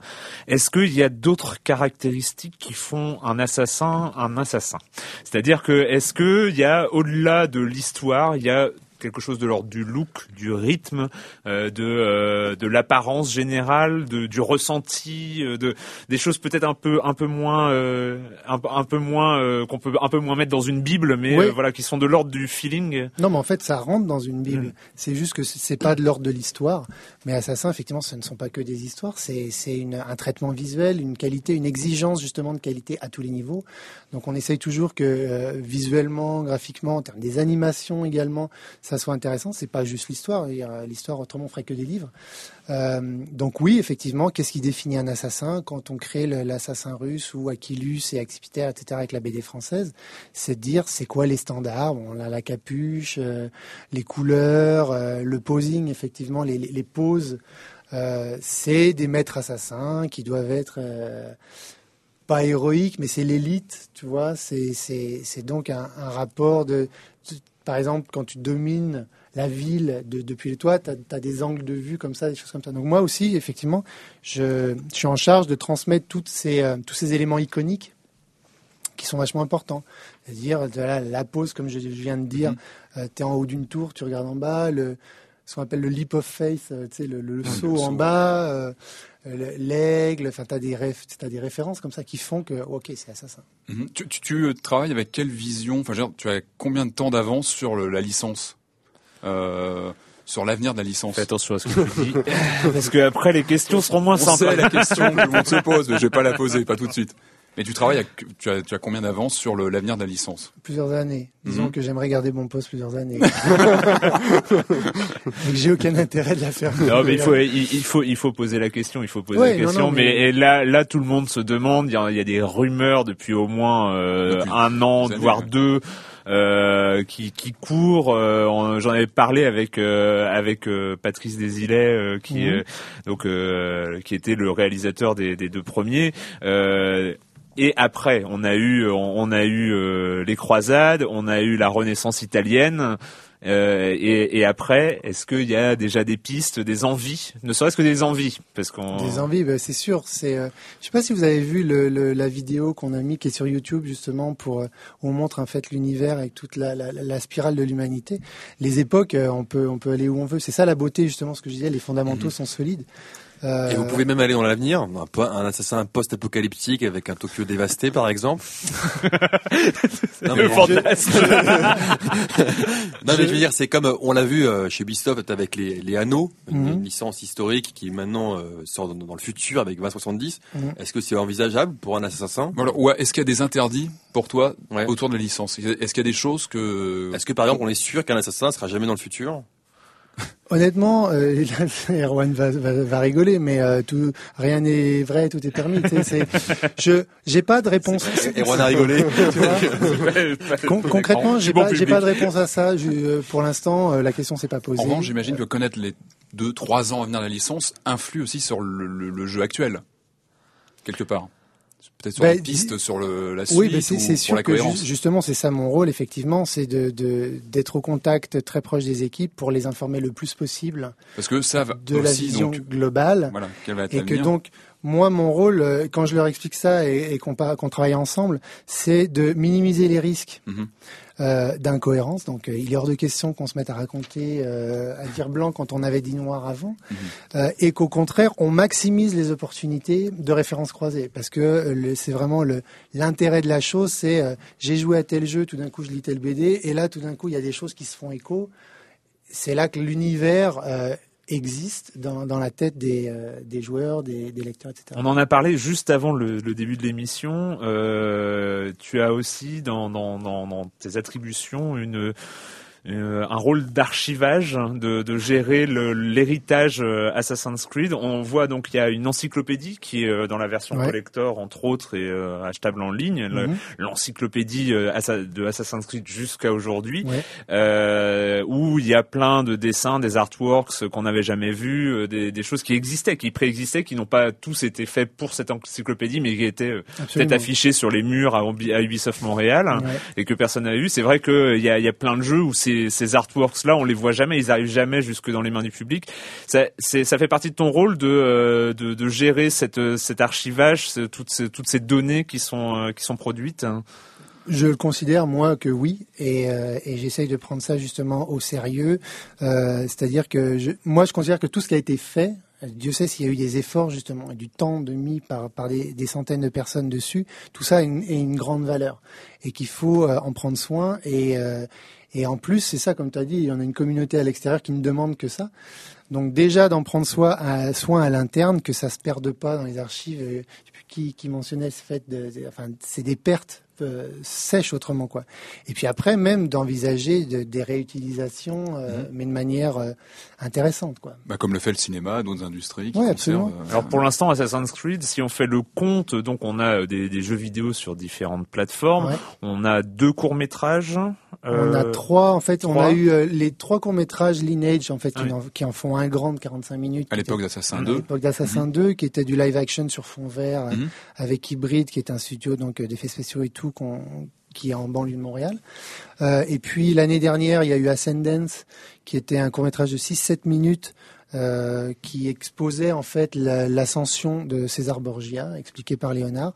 est-ce qu'il y a d'autres caractéristiques qui font un assassin un assassin? C'est-à-dire que est-ce que il y a au-delà de l'histoire, il y a quelque chose de l'ordre du look, du rythme, euh, de euh, de l'apparence générale, de, du ressenti, euh, de des choses peut-être un peu un peu moins un, un peu moins qu'on peut un peu moins mettre dans une bible, mais Oui. voilà qui sont de l'ordre du feeling. Non, mais en fait, ça rentre dans une Bible. Mm. C'est juste que c'est pas de l'ordre de l'histoire. Mais Assassin, effectivement, ce ne sont pas que des histoires. C'est un traitement visuel, une qualité, une exigence justement de qualité à tous les niveaux. Donc, on essaye toujours que euh, visuellement, graphiquement, en termes des animations également, ça soit intéressant. C'est pas juste l'histoire. L'histoire, autrement, on ferait que des livres. Euh, donc oui, effectivement, qu'est-ce qui définit un assassin? Quand on crée l'assassin russe ou Aquilus et Axipiter, etc. avec la BD française C'est de dire c'est quoi les standards? On a la capuche, euh, les couleurs, le posing, effectivement, les, poses. C'est des maîtres assassins qui doivent être pas héroïques, mais c'est l'élite, tu vois. C'est donc un, un rapport de, par exemple, quand tu domines la ville de, depuis le toit, tu as, des angles de vue comme ça, des choses comme ça. Donc moi aussi, effectivement, je, je suis en charge de transmettre toutes ces, euh, tous ces éléments iconiques qui sont vachement importants. C'est-à-dire voilà, la pose, comme je, je viens de dire, tu es en haut d'une tour, tu regardes en bas, le, ce qu'on appelle le leap of faith, euh, tu sais, le, le saut en saut. bas, euh, le- l'aigle, enfin, tu as, des réf- t'as des références comme ça qui font que, ok, c'est assassin. Mhm. Tu, tu, tu, euh, travailles avec quelle vision Enfin, je tu as combien de temps d'avance sur le- la licence euh, Sur l'avenir de la licence? Fais attention à ce que tu dis, parce que après les questions seront moins On sympas. sait la question que tout le monde se pose, mais je vais pas la poser, pas tout de suite. Mais tu travailles, tu as, tu as combien d'avance sur l'avenir de la licence? Plusieurs années. Disons Mhm. que j'aimerais garder mon poste plusieurs années. Mais que j'ai aucun intérêt de la faire. Non, mais il faut, il, il faut, il faut poser la question. Il faut poser Ouais, la question. non, mais... là, là, tout le monde se demande. Il y a, il y a des rumeurs depuis au moins euh, Depuis un an, années, voire ouais. deux, euh, qui, qui courent. euh, J'en avais parlé avec euh, avec euh, Patrice Desilets, euh, qui euh, donc euh, qui était le réalisateur des, des deux premiers. Euh, et après, on a eu, on, on a eu euh, les croisades, on a eu la Renaissance italienne. Euh, et, et après, est-ce qu'il y a déjà des pistes, des envies, ne serait-ce que des envies, parce qu'on Des envies, ben, c'est sûr. C'est, euh, je sais pas si vous avez vu le, le- la vidéo qu'on a mis qui est sur YouTube justement pour euh, où on montre en fait l'univers avec toute la, la, la spirale de l'humanité. Les époques, euh, on peut on peut aller où on veut. C'est ça la beauté justement, ce que je disais. Les fondamentaux sont solides. Euh, Et vous pouvez même aller dans l'avenir, un, assassin post-apocalyptique avec un Tokyo dévasté par exemple. non, mais le bon, fantasme. non, mais je veux dire, c'est comme euh, on l'a vu euh, chez Ubisoft avec les, les anneaux, une, Mhm. une licence historique qui maintenant euh, sort dans, dans le futur avec 2070. Mhm. Est-ce que c'est envisageable pour un assassin? Voilà. Ou est-ce qu'il y a des interdits pour toi Ouais. autour de la licence? Est-ce qu'il y a des choses que Est-ce que par exemple on est sûr qu'un assassin sera jamais dans le futur? Honnêtement, euh, là, Erwan va, va, va rigoler, mais euh, tout, rien n'est vrai, tout est permis. tu sais, c'est- je j'ai pas de réponse. Et Juan a rigolé. Tu vois Con- concrètement, j'ai bon pas, j'ai pas de réponse à ça. Je- euh, pour l'instant, euh, la question s'est pas posée. En revanche, j'imagine que connaître les deux, trois ans à venir de la licence influe aussi sur le, le- le jeu actuel, quelque part. Peut-être sur Bah, une piste sur le, la suite Oui, mais c'est sûr la que ju- justement c'est ça mon rôle effectivement, c'est de de- d'être au contact très proche des équipes pour les informer le plus possible Parce que ça va de la vision donc, globale. voilà, quelle va être Et que donc, moi, mon rôle, euh, quand je leur explique ça et, et qu'on travaille ensemble, c'est de minimiser les risques Mhm. D'incohérence. Donc, euh, il est hors de question qu'on se mette à raconter, euh, à dire blanc quand on avait dit noir avant, Mhm. euh, et qu'au contraire, on maximise les opportunités de références croisées. Parce que euh, c'est vraiment l'intérêt de la chose, c'est euh, j'ai joué à tel jeu, tout d'un coup, je lis tel BD, et là, tout d'un coup, il y a des choses qui se font écho. C'est là que l'univers euh, existe dans, dans la tête des, euh, des joueurs, des, des lecteurs, etc. On en a parlé juste avant le, le début de l'émission. Euh, tu as aussi dans, dans, dans, dans tes attributions une, euh, un rôle d'archivage, de, de gérer l'héritage euh, Assassin's Creed. On voit donc il y a une encyclopédie qui est euh, dans la version Ouais. collector entre autres et euh, achetable en ligne. Le- Mhm. L'encyclopédie euh, de Assassin's Creed jusqu'à aujourd'hui Ouais. euh, où il y a plein de dessins, des artworks qu'on n'avait jamais vus, euh, des, des choses qui existaient, qui préexistaient, qui n'ont pas tous été faits pour cette encyclopédie, mais qui étaient euh, peut-être affichés sur les murs à, Ubi- à Ubisoft Montréal Ouais. et que personne n'avait vu. C'est vrai qu'il y a, il y a plein de jeux où ces, ces artworks-là, on les voit jamais, ils arrivent jamais jusque dans les mains du public. Ça, fait partie de ton rôle de, euh, gérer cette, cet archivage, toutes, ces, données qui sont, euh, produites. hein? Je le considère moi que oui, et, euh, j'essaye de prendre ça justement au sérieux. Euh, C'est-à-dire que moi, je considère que tout ce qui a été fait, Dieu sait s'il y a eu des efforts justement et du temps de mis par, des, centaines de personnes dessus. Tout ça a une, grande valeur et qu'il faut euh, en prendre soin. Et, euh, et en plus, c'est ça, comme tu as dit, il y en a une communauté à l'extérieur qui ne demande que ça. Donc déjà d'en prendre soin à, l'interne, que ça se perde pas dans les archives. Euh, qui, qui mentionnait ce fait de, de- enfin, c'est des pertes euh, sèches autrement quoi. Et puis après même d'envisager de- des réutilisations, euh, mais de manière euh, intéressante quoi. Bah, comme le fait le cinéma, d'autres industries. Qui Ouais, absolument. euh, Alors pour l'instant, Assassin's Creed, si on fait le compte, donc on a des, des jeux vidéo sur différentes plateformes. Ouais. On a deux courts métrages. On a trois en fait, on a eu euh, les trois courts métrages Lineage en fait qui, en, qui en font un grand de 45 minutes. à l'époque d'Assassin à 2. l'époque d'Assassin 2, qui était du live action sur fond vert, Mhm. avec Hybrid, qui est un studio donc d'effets spéciaux et tout, qui est en banlieue de Montréal. Euh, et puis l'année dernière, il y a eu Ascendance, qui était un court métrage de 6-7 minutes. euh, qui exposait en fait la- l'ascension de César Borgia, expliqué par Léonard.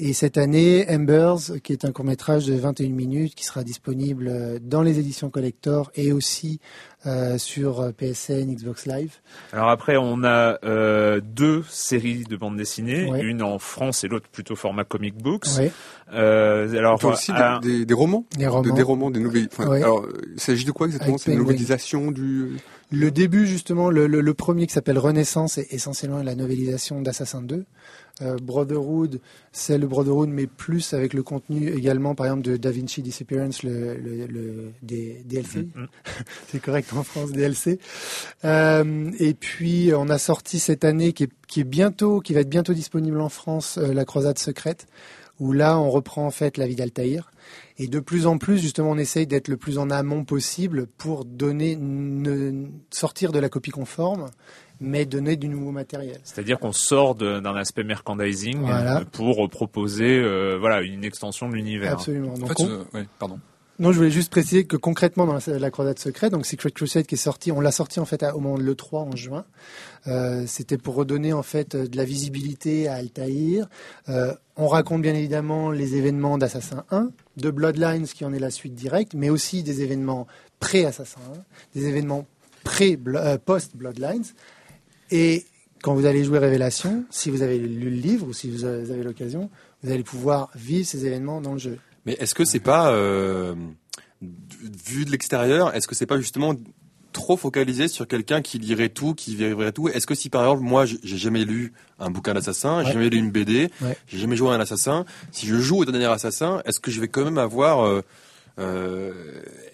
Et cette année, Embers, qui est un court métrage de 21 minutes, qui sera disponible euh, dans les éditions collector et aussi euh, sur euh, PSN, Xbox Live. Alors après, on a euh, deux séries de bandes dessinées, Ouais. une en France et l'autre plutôt format comic books. Ouais, Euh, alors Toi aussi à- des, des, des romans, les De- romans. des romans, des nouvelles. enfin, Ouais. Alors, euh, il s'agit de quoi exactement? C'est une novélisation du. Le début, justement, le, le, le premier qui s'appelle Renaissance est essentiellement la novélisation d'Assassin 2. Euh, Brotherhood, c'est le Brotherhood, mais plus avec le contenu également, par exemple, de Da Vinci Disappearance, le, le, le des DLC. Mhm. C'est correct en France, DLC. Euh, et puis, on a sorti cette année, qui est, qui est bientôt, qui va être bientôt disponible en France, euh, La Croisade secrète, où là, on reprend en fait la vie d'Altaïr. Et de plus en plus, justement, on essaye d'être le plus en amont possible pour donner, ne, sortir de la copie conforme, mais donner du nouveau matériel. C'est-à-dire qu'on sort d'un aspect merchandising Voilà. euh, pour proposer euh, voilà une extension de l'univers. Absolument. En Donc, fait, on- euh, ouais, pardon. Non, je voulais juste préciser que concrètement dans la, la Croisade secrète, donc Secret Crusade qui est sorti, on l'a sorti en fait à- au moment de l'E3 en juin. Euh, C'était pour redonner en fait euh, de la visibilité à Altaïr. Euh, on raconte bien évidemment les événements d'Assassin 1, de Bloodlines qui en est la suite directe, mais aussi des événements pré-Assassin 1, des événements pré euh, post-Bloodlines. Et quand vous allez jouer Révélation, si vous avez lu le livre ou si vous avez l'occasion, vous allez pouvoir vivre ces événements dans le jeu. Mais est-ce que c'est pas, euh, vu de l'extérieur, est-ce que c'est pas justement trop focalisé sur quelqu'un qui lirait tout, qui vivrait tout? Est-ce que si par exemple moi j'ai j'ai jamais lu un bouquin d'assassin, j'ai Ouais. jamais lu une BD, Ouais. j'ai jamais joué à un assassin, si je joue au dernier assassin, est-ce que je vais quand même avoir euh, euh,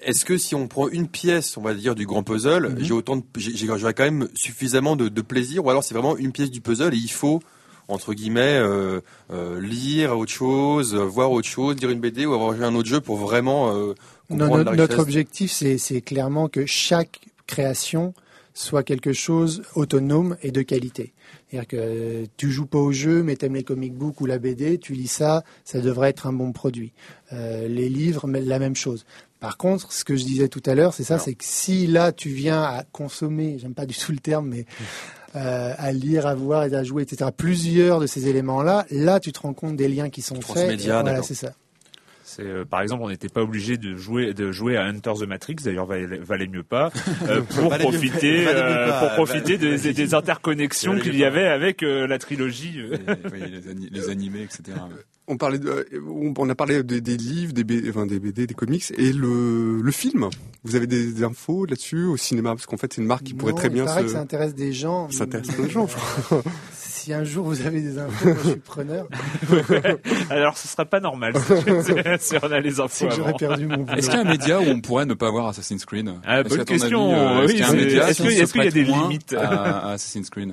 est-ce que si on prend une pièce, on va dire, du grand puzzle, Mhm. j'ai autant de, j'ai- j'ai- j'aurai quand même suffisamment de, de plaisir, ou alors c'est vraiment une pièce du puzzle et il faut entre guillemets euh, euh, lire autre chose, voir autre chose, lire une BD ou avoir joué un autre jeu pour vraiment euh, Non, comprendre notre, la notre objectif, c'est c'est clairement que chaque création soit quelque chose autonome et de qualité. C'est-à-dire que tu joues pas au jeu, mais t'aimes les comic books ou la BD, tu lis ça, ça devrait être un bon produit. Euh, les livres, la même chose. Par contre, ce que je disais tout à l'heure, c'est ça, c'est que si là tu viens à consommer, j'aime pas du tout le terme, mais euh, à lire, à voir et à jouer, etc. Plusieurs de ces éléments-là, là tu te rends compte des liens qui sont faits. Transmédia, Voilà, c'est ça. C'est, euh, par exemple, on n'était pas obligé de jouer de jouer à Hunter the Matrix. D'ailleurs, valait, valait mieux pas euh, pour Valait mieux- profiter valait mieux euh, pas. pour profiter des, Valait- des interconnexions qu'il y avait avec euh, la trilogie. euh. Et, oui, les, ani- les animés, etc. On parlait, de, euh, on a parlé des, des livres, des, enfin, des BD, des comics et le, le film. Vous avez des, des infos là-dessus au cinéma? Parce qu'en fait c'est une marque qui pourrait Non, très il bien paraît se. que ça intéresse des gens. Ça intéresse mais- plein de gens, Si un jour vous avez des infos, moi, je suis preneur. Alors, ce serait pas normal si, si on a les infos que j'aurais avant. perdu mon boulot. Est-ce qu'il y a un média où on pourrait ne pas voir Assassin's Creed? Ah, bonne question. euh, Est-ce qu'il y a un média est-ce y des limites à, à Assassin's Creed?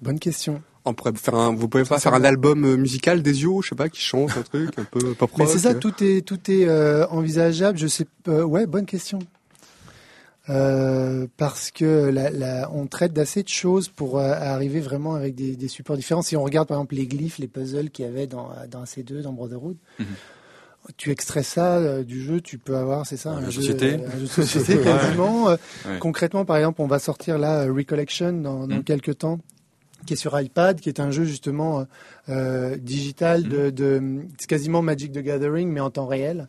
Bonne question. On pourrait faire un, vous pouvez pas faire un album euh, musical des yeux, je sais pas, qui chante un truc un peu pop Mais rock. c'est ça, euh. tout est tout est euh, envisageable. Je sais, pas- ouais, bonne question. Euh, parce que la, la- on traite d'assez de choses pour euh, arriver vraiment avec des, des supports différents. Si on regarde par exemple les glyphes, les puzzles qu'il y avait dans, dans C2, dans Brotherhood, Mhm. tu extrais ça euh, du jeu, tu peux avoir, c'est ça, Un un, jeu société. un jeu de société quasiment. Ouais. Concrètement, par exemple, on va sortir là Recollection dans, dans Mhm. quelques temps qui est sur iPad, qui est un jeu justement digital de, de c'est quasiment Magic the Gathering mais en temps réel.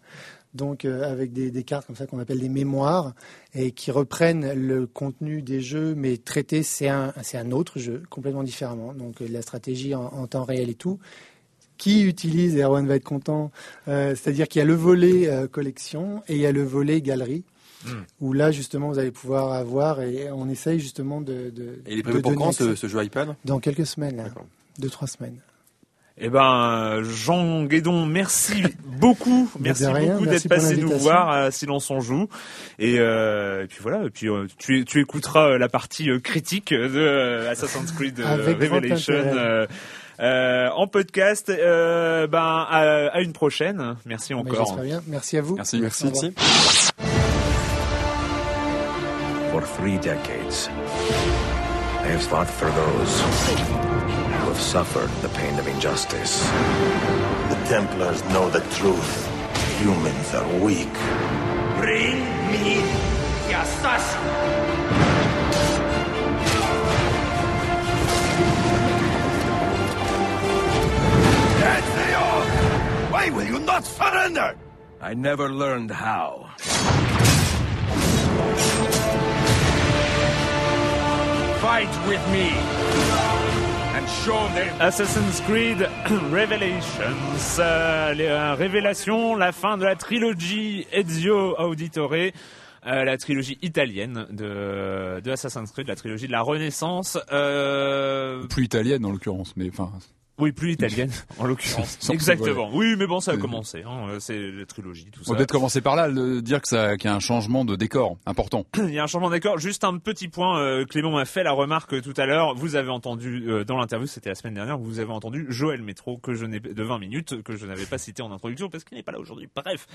Donc euh, avec des, des cartes comme ça qu'on appelle des mémoires et qui reprennent le contenu des jeux mais traités c'est un c'est un autre jeu complètement différemment. Donc euh, la stratégie en, en temps réel et tout qui utilise, et Erwan va être content, euh, c'est-à-dire qu'il y a le volet collection et il y a le volet galerie, Mm. où là justement vous allez pouvoir avoir, et on essaye justement de... de Et il est prévu pour quand ce, ce jeu iPad? Dans quelques semaines, là. Deux, trois semaines. Eh ben, Jean Guédon, merci beaucoup, merci rien, beaucoup d'être passé nous voir à Silence on joue. Et, euh, et puis voilà, et puis euh, tu, tu écouteras euh, la partie euh, critique de euh, Assassin's Creed euh, Revelation euh, euh, en podcast. Euh, ben à, à une prochaine. Merci encore. Bien. Merci à vous. Merci. Merci. For three decades, I have fought for those have suffered the pain of injustice. The Templars know the truth. Humans are weak. Bring me the assassin! Why will you not surrender? I never learned how. Fight with me and show them Assassin's Creed Revelations, euh, les, euh, révélation, la fin de la trilogie Ezio Auditore, euh, la trilogie italienne de, de Assassin's Creed, la trilogie de la Renaissance. Euh, Plus italienne en l'occurrence, mais enfin. Oui, plus italienne en l'occurrence. Exactement. Oui, mais bon, ça a Euh, commencé. Hein, c'est la trilogie, tout On ça. va peut-être commencer par là, le, dire que ça, qu'il y a un changement de décor important. Il y a un changement d'accord. Juste un petit point. euh, Clément m'a fait la remarque tout à l'heure. Vous avez entendu euh, dans l'interview, c'était la semaine dernière, vous avez entendu Joël Métro que je n'ai de 20 minutes que je n'avais pas cité en introduction parce qu'il n'est pas là aujourd'hui. Bref,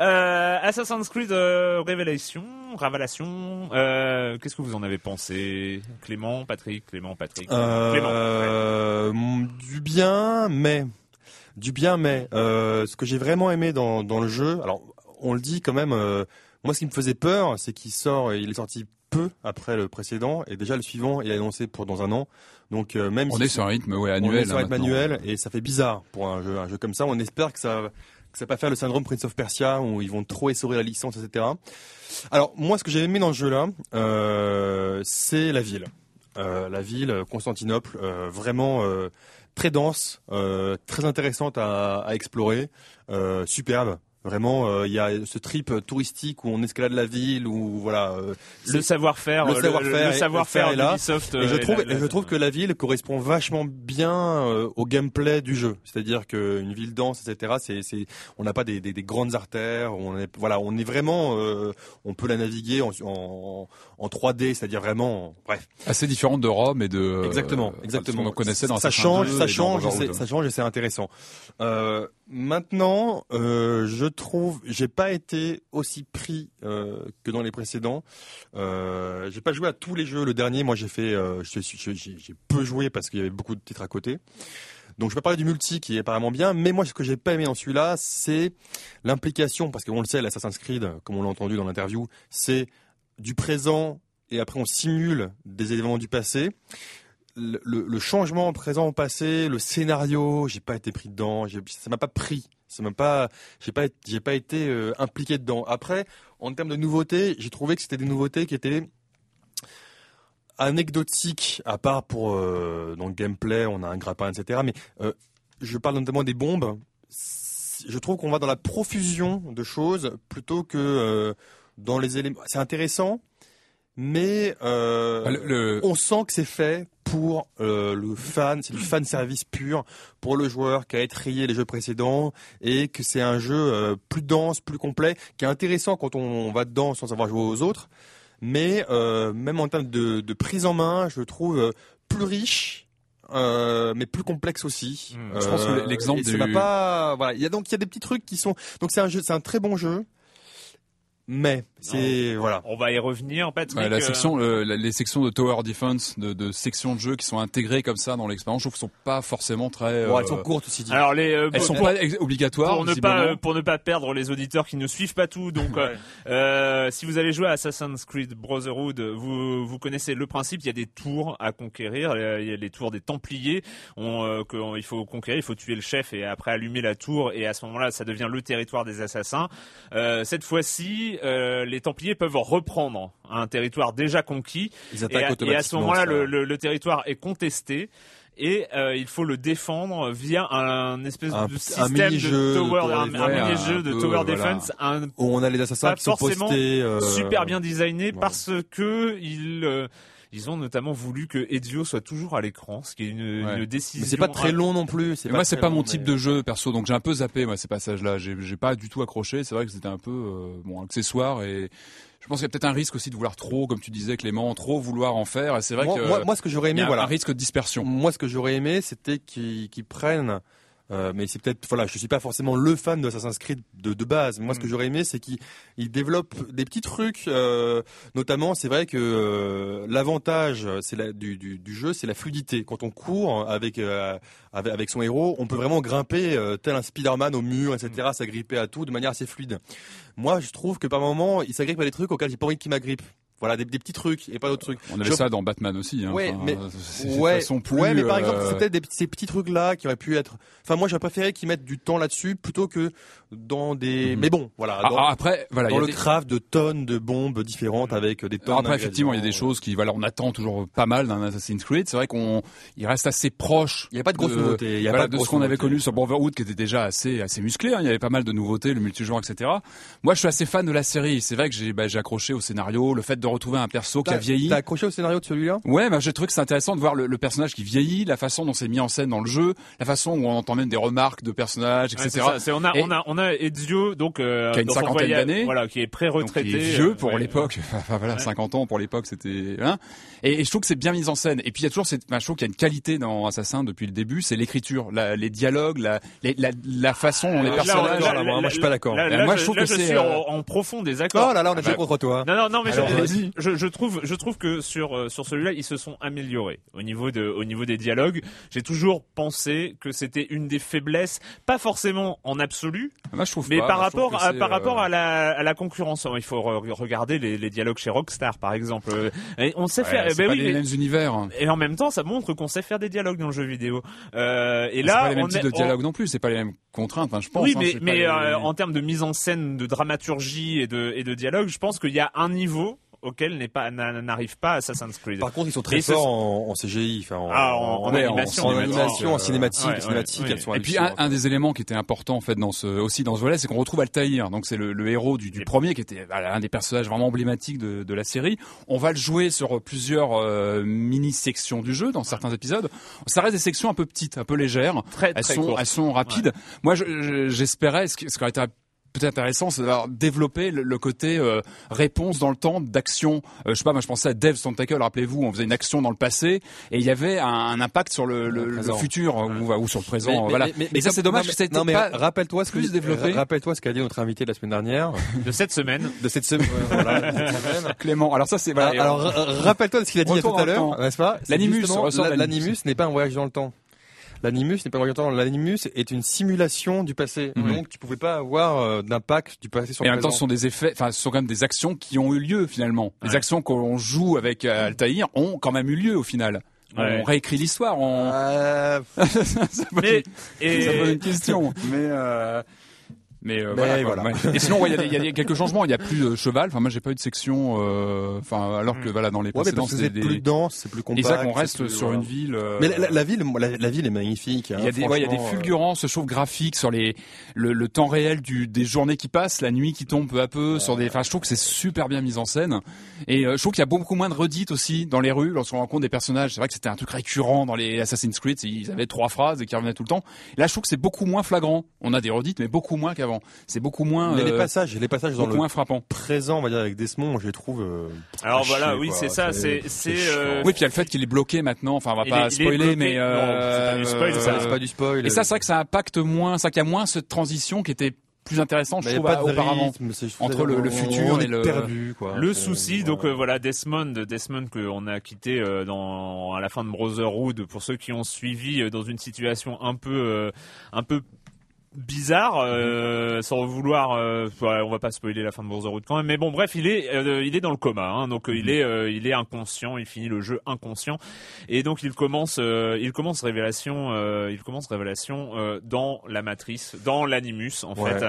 euh, Assassin's Creed euh, Révélation, Révélation. Euh, Qu'est-ce que vous en avez pensé, Clément, Patrick, Clément, Patrick, Clément. ouais. Euh, mm, Du bien, mais du bien, mais euh, ce que j'ai vraiment aimé dans, dans le jeu, alors on le dit quand même. euh, moi, ce qui me faisait peur, c'est qu'il sort, il est sorti peu après le précédent, et déjà le suivant est annoncé pour dans un an. Donc euh, même On si est sur un rythme ouais, on annuel. est sur hein, un rythme manuel, et ça fait bizarre pour un jeu, un jeu comme ça. On espère que ça que ça va pas faire le syndrome Prince of Persia où ils vont trop essorer la licence, etc. Alors moi, ce que j'ai aimé dans ce jeu-là, euh, c'est la ville. Euh, la ville, Constantinople, vraiment très dense, euh, très intéressante à, explorer, euh, superbe. Vraiment, euh, il y a ce trip touristique où on escalade la ville, où voilà. euh, le savoir-faire, le savoir-faire le savoir-faire est là. d'Ubisoft. et je trouve, la- la- et je trouve que la ville correspond vachement bien euh, au gameplay du jeu. C'est-à-dire qu'une ville dense, etc. C'est, c'est, on n'a pas des, des, des grandes artères. On est, voilà, on est vraiment, euh, on peut la naviguer en, en, en 3D, c'est-à-dire vraiment, bref. Assez différente de Rome et de. Exactement, euh, exactement. ce qu'on connaissait dans ça change, 2 ça change, et Brotherhood. c'est- ça change et c'est intéressant. Euh, Maintenant, euh, je trouve, j'ai pas été aussi pris euh, que dans les précédents. Euh, j'ai pas joué à tous les jeux. Le dernier, moi, j'ai fait, euh, j'ai peu joué parce qu'il y avait beaucoup de titres à côté. Donc, je vais parler du multi qui est apparemment bien. Mais moi, ce que j'ai pas aimé dans celui-là, c'est l'implication, parce qu'on le sait, l'Assassin's Creed, comme on l'a entendu dans l'interview, c'est du présent et après on simule des événements du passé. Le, changement présent au passé, le scénario, j'ai pas été pris dedans, ça m'a pas pris, ça m'a pas, j'ai pas, j'ai pas été euh, impliqué dedans. Après, en termes de nouveautés, j'ai trouvé que c'était des nouveautés qui étaient anecdotiques, à part pour euh, dans le gameplay, on a un grappin, etc. Mais euh, je parle notamment des bombes. Je trouve qu'on va dans la profusion de choses plutôt que dans les éléments. C'est intéressant, mais euh, le- le- on sent que c'est fait pour euh, le fan, c'est du fan service pur pour le joueur qui a étrayé les jeux précédents et que c'est un jeu euh, plus dense, plus complet, qui est intéressant quand on va dedans sans avoir joué aux autres. Mais euh, même en termes de, de prise en main, je le trouve plus riche. euh, mais plus complexe aussi. Hmm. Je pense que l'exemple du- pas. Voilà, il y a donc il y a des petits trucs qui sont. Donc c'est un jeu, c'est un très bon jeu. Mais c'est voilà. On va y revenir, Patrick. Ouais, la euh, section, euh, la- les sections de tower defense, de, de sections de jeu qui sont intégrées comme ça dans l'expérience, je trouve qu'elles sont pas forcément très. Bon, euh, elles sont courtes aussi. dit. Alors les, euh, elles pour- sont pour- pas obligatoires. pour ne pas euh, pour ne pas perdre les auditeurs qui ne suivent pas tout. Donc, euh, euh, si vous allez jouer à Assassin's Creed Brotherhood, vous vous connaissez le principe. Il y a des tours à conquérir. Euh, Il y a les tours des Templiers. On, euh, que- on- il faut conquérir, il faut tuer le chef et après allumer la tour. Et à ce moment-là, ça devient le territoire des assassins. Euh, cette fois-ci, euh, les Templiers peuvent reprendre un territoire déjà conquis. Ils Et à, et à ce moment-là, le, le- le territoire est contesté. Et euh, il faut le défendre via un espèce Un- de système de tower, un, Ouais, mini-jeu de tower defense, un Où on a les assassins qui sont forcément postés. euh, super bien designé voilà. parce que ils euh, ils ont notamment voulu que Ezio soit toujours à l'écran, ce qui est une, Ouais. une décision. Mais c'est pas très long non plus. Moi, c'est pas long, mon type mais- de jeu perso, donc j'ai un peu zappé moi ces passages-là. J'ai pas du tout accroché. C'est vrai que c'était un peu euh, bon accessoire et je pense qu'il y a peut-être un risque aussi de vouloir trop, comme tu disais Clément, trop vouloir en faire. Et c'est vrai Moi, que moi, moi, ce que j'aurais il y aimé, a voilà. un risque de dispersion. Moi, ce que j'aurais aimé, c'était qu'ils qu'ils prennent. Euh, mais c'est peut-être voilà, je suis pas forcément le fan de Assassin's Creed de, de base. Moi, ce Mm. que j'aurais aimé, c'est qu'ils ils développent des petits trucs. euh, notamment, c'est vrai que euh, l'avantage, c'est la, du, du, du jeu, c'est la fluidité. Quand on court avec euh, avec, avec son héros, on peut vraiment grimper euh, tel un Spider-Man au mur, etc. Mm. S'agripper à tout de manière assez fluide. Moi, je trouve que par moment, il s'agrippe à des trucs auxquels j'ai pas envie qu'il m'agrippe. Voilà, des, des petits trucs et pas d'autres trucs. On avait Je- ça dans Batman aussi. Hein. Ouais, Enfin, mais ouais, plus, ouais, mais par exemple, euh, petits- ces petits trucs-là qui auraient pu être. Enfin, moi, j'aurais préféré qu'ils mettent du temps là-dessus plutôt que dans des. Mhm. Mais bon, voilà. ah, Dans, ah, après, voilà, y dans a le des- craft de tonnes de bombes différentes avec des tonnes. Après, effectivement, il y a des choses qui, voilà, on attend toujours pas mal d'un Assassin's Creed. C'est vrai qu'on, il reste assez proche. Il n'y a pas de grosses nouveautés. Il y a voilà, pas de ce qu'on avait connu sur Brotherhood, qui était déjà assez, assez musclé. hein. Il y avait pas mal de nouveautés, le multijoueur, etc. Moi, je suis assez fan de la série. C'est vrai que j'ai, bah, j'ai accroché au scénario, le fait de retrouver un perso qui a T'as- vieilli. T'as accroché au scénario de celui-là? Ouais, bah, j'ai trouvé que c'est intéressant de voir le, le personnage qui vieillit, la façon dont c'est mis en scène dans le jeu, la façon où on entend même des remarques de personnages, Ouais, etc. c'est- on a Et- on a on a Ezio donc euh, Qui a une cinquantaine d'années. voilà, qui est pré-retraité, il est vieux pour ouais. l'époque. Enfin voilà, 50 ans pour l'époque, c'était. Hein et, et je trouve que c'est bien mis en scène. Et puis il y a toujours cette. Enfin, je trouve qu'il y a une qualité dans Assassin depuis le début, c'est l'écriture, les dialogues, la, les- la, la façon dont les Là, personnages. là, là, moi, je suis pas d'accord. Moi, je, trouve que c'est, euh, en, profond désaccord. Oh là là, on est bah, déjà contre toi. Non, non, non, mais vas-y. je, je trouve, je trouve que sur euh, sur celui-là, ils se sont améliorés au niveau de, au niveau des dialogues. J'ai toujours pensé que c'était une des faiblesses, pas forcément en absolu, Moi, je trouve mais pas. par rapport à par euh, rapport à la à la concurrence. Il faut re- regarder les, les dialogues chez Rockstar, par exemple. Euh, et on sait ouais, faire. c'est ben pas oui, les mêmes univers. et en même temps, ça montre qu'on sait faire des dialogues dans le jeu vidéo. Euh, et C'est là, pas les mêmes on types est- de on- dialogue non plus. C'est pas les mêmes contraintes. Enfin, je pense. oui, hein, mais, mais les- euh, en termes de mise en scène, de dramaturgie et de, et de dialogue, je pense qu'il y a un niveau auquel n'est pas n'a- n'arrive pas Assassin's Creed. Par contre, ils sont très ce forts en, en CGI, enfin en, Ah, en- animation, en, animation, cinématique, ouais, cinématiques, ouais, elles sont Et puis un, des éléments qui était important en fait dans ce aussi dans ce volet, c'est qu'on retrouve Altaïr. Donc c'est le, le héros du, du premier qui était voilà, un des personnages vraiment emblématiques de, de la série. On va le jouer sur plusieurs euh, mini sections du jeu dans certains épisodes. Ça reste des sections un peu petites, un peu légères. très Elles très sont elles sont rapides. Moi je- je- j'espérais ce qui, ce qui aurait été peut-être intéressant, c'est d'avoir développé le, le côté euh, réponse dans le temps d'action. Euh, je sais pas, moi je pensais à Dev Tentacle, rappelez-vous, on faisait une action dans le passé et il y avait un, un impact sur le, le, le présent. futur ou, ou sur le présent. Mais- mais- voilà. mais- et mais ça c'est dommage non, que ça ait été mais pas rappelle-toi ce que plus développé. Rappelle-toi ce qu'a dit notre invité la semaine dernière. De cette semaine. De cette semaine. voilà, de cette semaine. Clément. Alors ça c'est voilà. Alors, rappelle-toi de ce qu'il a dit il y a Retour tout à l'heure, n'est-ce pas? L'animus. L'animus n'est pas un voyage dans le temps. L'animus n'est pas temps. L'animus est une simulation du passé. Mhm. Donc, tu pouvais pas avoir euh, d'impact du passé sur Et en le même temps, ce présent. sont des effets, enfin, ce sont quand même des actions qui ont eu lieu finalement. Les actions qu'on joue avec euh, Altaïr ont quand même eu lieu au final. Ouais. On réécrit l'histoire. On... Euh, ça pose Mais, une- et, ça pose une question. Mais euh, mais, euh, Mais voilà. Ouais. Et sinon, ouais, il y, a des- il y a des- quelques changements. Il y a plus de cheval. Enfin, moi, j'ai pas eu de section. euh, Enfin, alors que voilà, dans les ouais, précédents, c'est c'était plus des. dense, c'est plus Et compact. ça, qu'on c'est reste plus, sur voilà. une ville. euh, Mais la, la- la ville, la, la ville est magnifique. hein, il y a des, ouais, il y a des euh, fulgurances, je trouve, graphiques sur les, le, le temps réel du, des journées qui passent, la nuit qui tombe peu à peu, sur des, enfin, je trouve que c'est super bien mis en scène. Et euh, je trouve qu'il y a beaucoup moins de redites aussi dans les rues lorsqu'on rencontre des personnages. C'est vrai que c'était un truc récurrent dans les Assassin's Creed, ils avaient trois phrases et qui revenaient tout le temps. Là, je trouve que c'est beaucoup moins flagrant. On a des redites, mais beaucoup moins qu'avant. C'est beaucoup moins, Mais les euh, passages, les passages dans le moins frappant. présent, on va dire avec Desmond, je les trouve. euh, alors voilà, chier, oui, c'est ça, c'est, euh, Oui, puis il y a le fait qu'il est bloqué maintenant. Enfin, on va Il pas est- spoiler, mais Non, c'est pas du spoil, euh, ça, c'est pas du spoil. Et ça, c'est vrai que ça impacte moins, ça qu'il y a moins cette transition qui était plus intéressante, je Mais trouve, pas de auparavant. rythme, Entre le- futur et le- perdu, quoi. Le souci, donc voilà. euh, voilà, Desmond, Desmond qu'on a quitté euh, dans à la fin de Brotherhood. Pour ceux qui ont suivi euh, dans une situation un peu, euh, un peu bizarre, euh, sans vouloir, euh, ouais, on va pas spoiler la fin de Brotherhood quand même. Mais bon, bref, il est, euh, il est dans le coma, hein, donc euh, il est, euh, il est inconscient. Il finit le jeu inconscient, et donc il commence, euh, il commence révélation, euh, il commence révélation euh, dans la matrice, dans l'animus en Ouais. fait,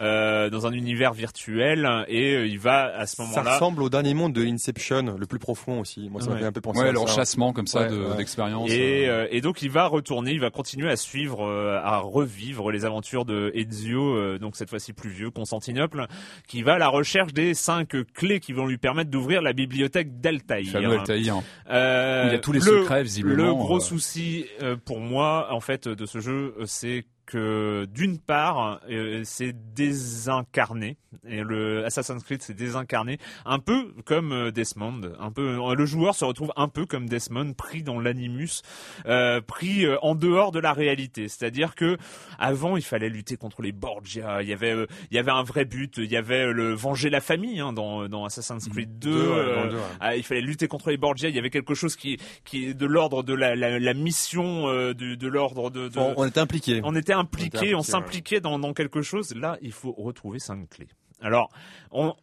euh, dans un univers virtuel, et euh, il va à ce Ça moment-là. ressemble au dernier monde de Inception, le plus profond aussi. Moi, ça m'a Ouais. fait un peu penser Ouais, à le ça. rechassement comme ça Ouais, de- ouais. d'expérience. Et, et donc il va retourner, il va continuer à suivre, euh, à revivre les aventures de Ezio, euh, donc cette fois-ci plus vieux, Constantinople, qui va à la recherche des cinq clés qui vont lui permettre d'ouvrir la bibliothèque d'Altaïr. Altaïr. Euh, Il y a tous les le- secrets, visiblement, Le gros euh. souci euh, pour moi, en fait, de ce jeu, c'est que d'une part, euh, c'est désincarné et le Assassin's Creed c'est désincarné, un peu comme euh, Desmond, un peu euh, le joueur se retrouve un peu comme Desmond pris dans l'animus, euh, pris en dehors de la réalité. C'est-à-dire que avant il fallait lutter contre les Borgia, il y avait euh, il y avait un vrai but, il y avait le venger la famille hein, dans dans Assassin's Creed 2. Deux, ouais, dans euh, le deux, ouais. ah, il fallait lutter contre les Borgia. Il y avait quelque chose qui, qui est de l'ordre de la, la, la mission, euh, de, de l'ordre de. de- On, était impliqués. on était impliqués, on s'impliquait dans, dans quelque chose. Là, il faut retrouver cinq clés. Alors, on,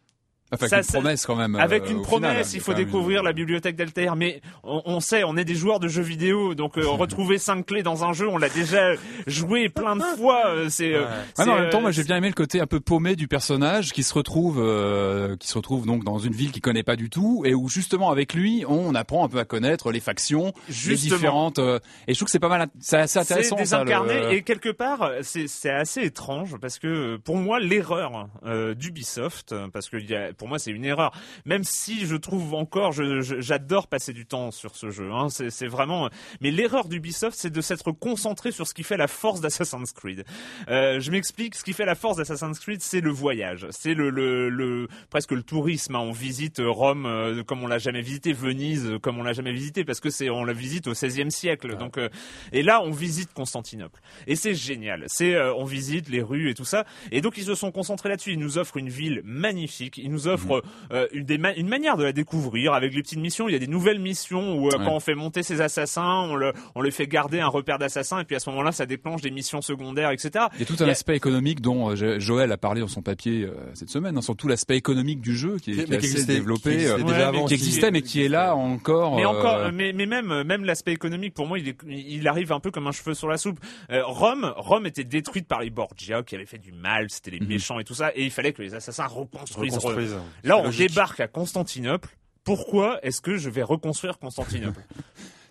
Ça, avec une ça- promesse quand même. avec euh, une final, promesse, a il faut découvrir une- la bibliothèque d'Altair. Mais on, on sait, on est des joueurs de jeux vidéo, donc euh, retrouver cinq clés dans un jeu, on l'a déjà joué plein de fois. euh, C'est. euh, Ah c'est, non, en même temps, moi j'ai bien aimé le côté un peu paumé du personnage qui se retrouve, euh, qui se retrouve donc dans une ville qu'il connaît pas du tout et où justement avec lui on apprend un peu à connaître les factions, les différentes. euh, et je trouve que c'est pas mal, c'est assez intéressant. C'est ça, le- désincarné et quelque part c'est assez étrange parce que pour moi l'erreur euh, d'Ubisoft parce que il y a, pour moi c'est une erreur même si je trouve encore j'adore passer du temps sur ce jeu hein, c'est vraiment mais l'erreur d'Ubisoft c'est de s'être concentré sur ce qui fait la force d'Assassin's Creed euh, je m'explique ce qui fait la force d'Assassin's Creed c'est le voyage c'est le, le, le presque le tourisme hein. on visite Rome euh, comme on l'a jamais visité Venise euh, comme on l'a jamais visité parce que c'est on la visite au 16e siècle donc euh, et là, on visite Constantinople. Et c'est génial. C'est, on visite les rues et tout ça. Et donc, ils se sont concentrés là-dessus. Ils nous offrent une ville magnifique. Ils nous offrent euh, une, des ma- une manière de la découvrir avec les petites missions. Il y a des nouvelles missions où, euh, Ouais. quand on fait monter ces assassins, on, le, on les fait garder un repère d'assassins. Et puis, à ce moment-là, ça déclenche des missions secondaires, etc. Il y a tout un a- aspect économique dont euh, Jo- Joël a parlé dans son papier euh, cette semaine, hein, sur tout l'aspect économique du jeu qui est, qui est Mais qui assez existait- développé, qui existait euh, déjà Ouais, avant mais qui existait mais qui est là encore. Mais euh, encore, mais, mais même, même l'aspect économique, pour moi, il, est, il arrive un peu comme un cheveu sur la soupe. Euh, Rome, Rome était détruite par les Borgia qui avaient fait du mal, c'était les méchants et tout ça, et il fallait que les assassins reconstruisent. Rome. Là, on logique. débarque à Constantinople. Pourquoi est-ce que je vais reconstruire Constantinople?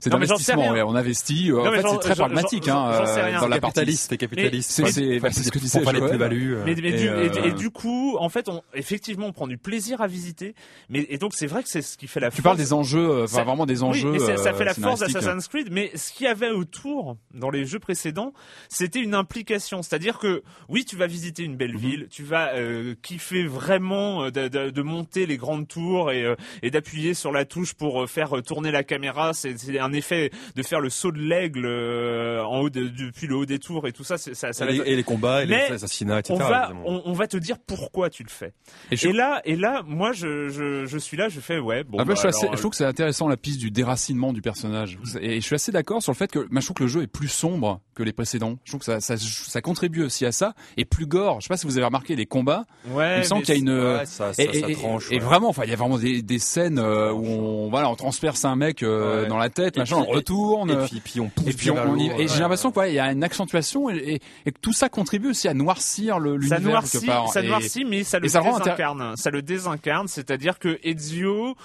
C'est Non, mais j'en sais d'investissement. rien. ouais, On investit. euh, Non, En fait, c'est très pragmatique hein, euh, dans la capitaliste, c'est capitaliste. C'est bah, c'est ce que faire les plus-values. Mais, mais Et, du, et- euh, et du coup, en fait, on, effectivement, on prend du plaisir à visiter. Mais et donc, c'est vrai que c'est ce qui fait la Tu force. parles des enjeux, euh, enfin Ça- vraiment des enjeux. Oui, et ça, fait la euh, force d'Assassin's Creed. Mais ce qu'il y avait autour, dans les jeux précédents, c'était une implication. C'est-à-dire que, oui, tu vas visiter une Mhm. belle ville, tu vas euh, kiffer vraiment euh, de, de- de monter les grandes tours et, euh, et d'appuyer sur la touche pour euh, faire euh, tourner la caméra. C'est c'est un effet de faire le saut de l'aigle euh, en haut de- depuis le haut des tours et tout ça. ça, ça Et les, et les combats, et Mais les assassinats, etc. on va, on, on va te dire pourquoi tu le fais. Et là, et là, moi, je, je, je suis là, je fais ouais. Bon, Après, bah, je, suis assez- alors, je trouve que c'est intéressant la piste du déracinement du personnage. Et je suis assez d'accord sur le fait que bah, je trouve que le jeu est plus sombre que les précédents. Je trouve que ça, ça, ça contribue aussi à ça. Et plus gore. Je sais pas si vous avez remarqué les combats. ouais, il me qu'il y a une... Ouais, ça, ça, et, ça et- tranche. et ouais. vraiment, enfin, il y a vraiment des, des scènes euh, où on, voilà, on transperce un mec euh, Ouais. dans la tête, Et machin, puis- on retourne. Et puis, puis on pousse et puis on, on y- et j'ai ouais. l'impression qu'il y a une accentuation et, et- et que tout ça contribue aussi à noircir le- ça l'univers noircit, quelque part. ça Et- noircit, mais ça le ça désincarne. Ça le désincarne, c'est-à-dire que Ezio.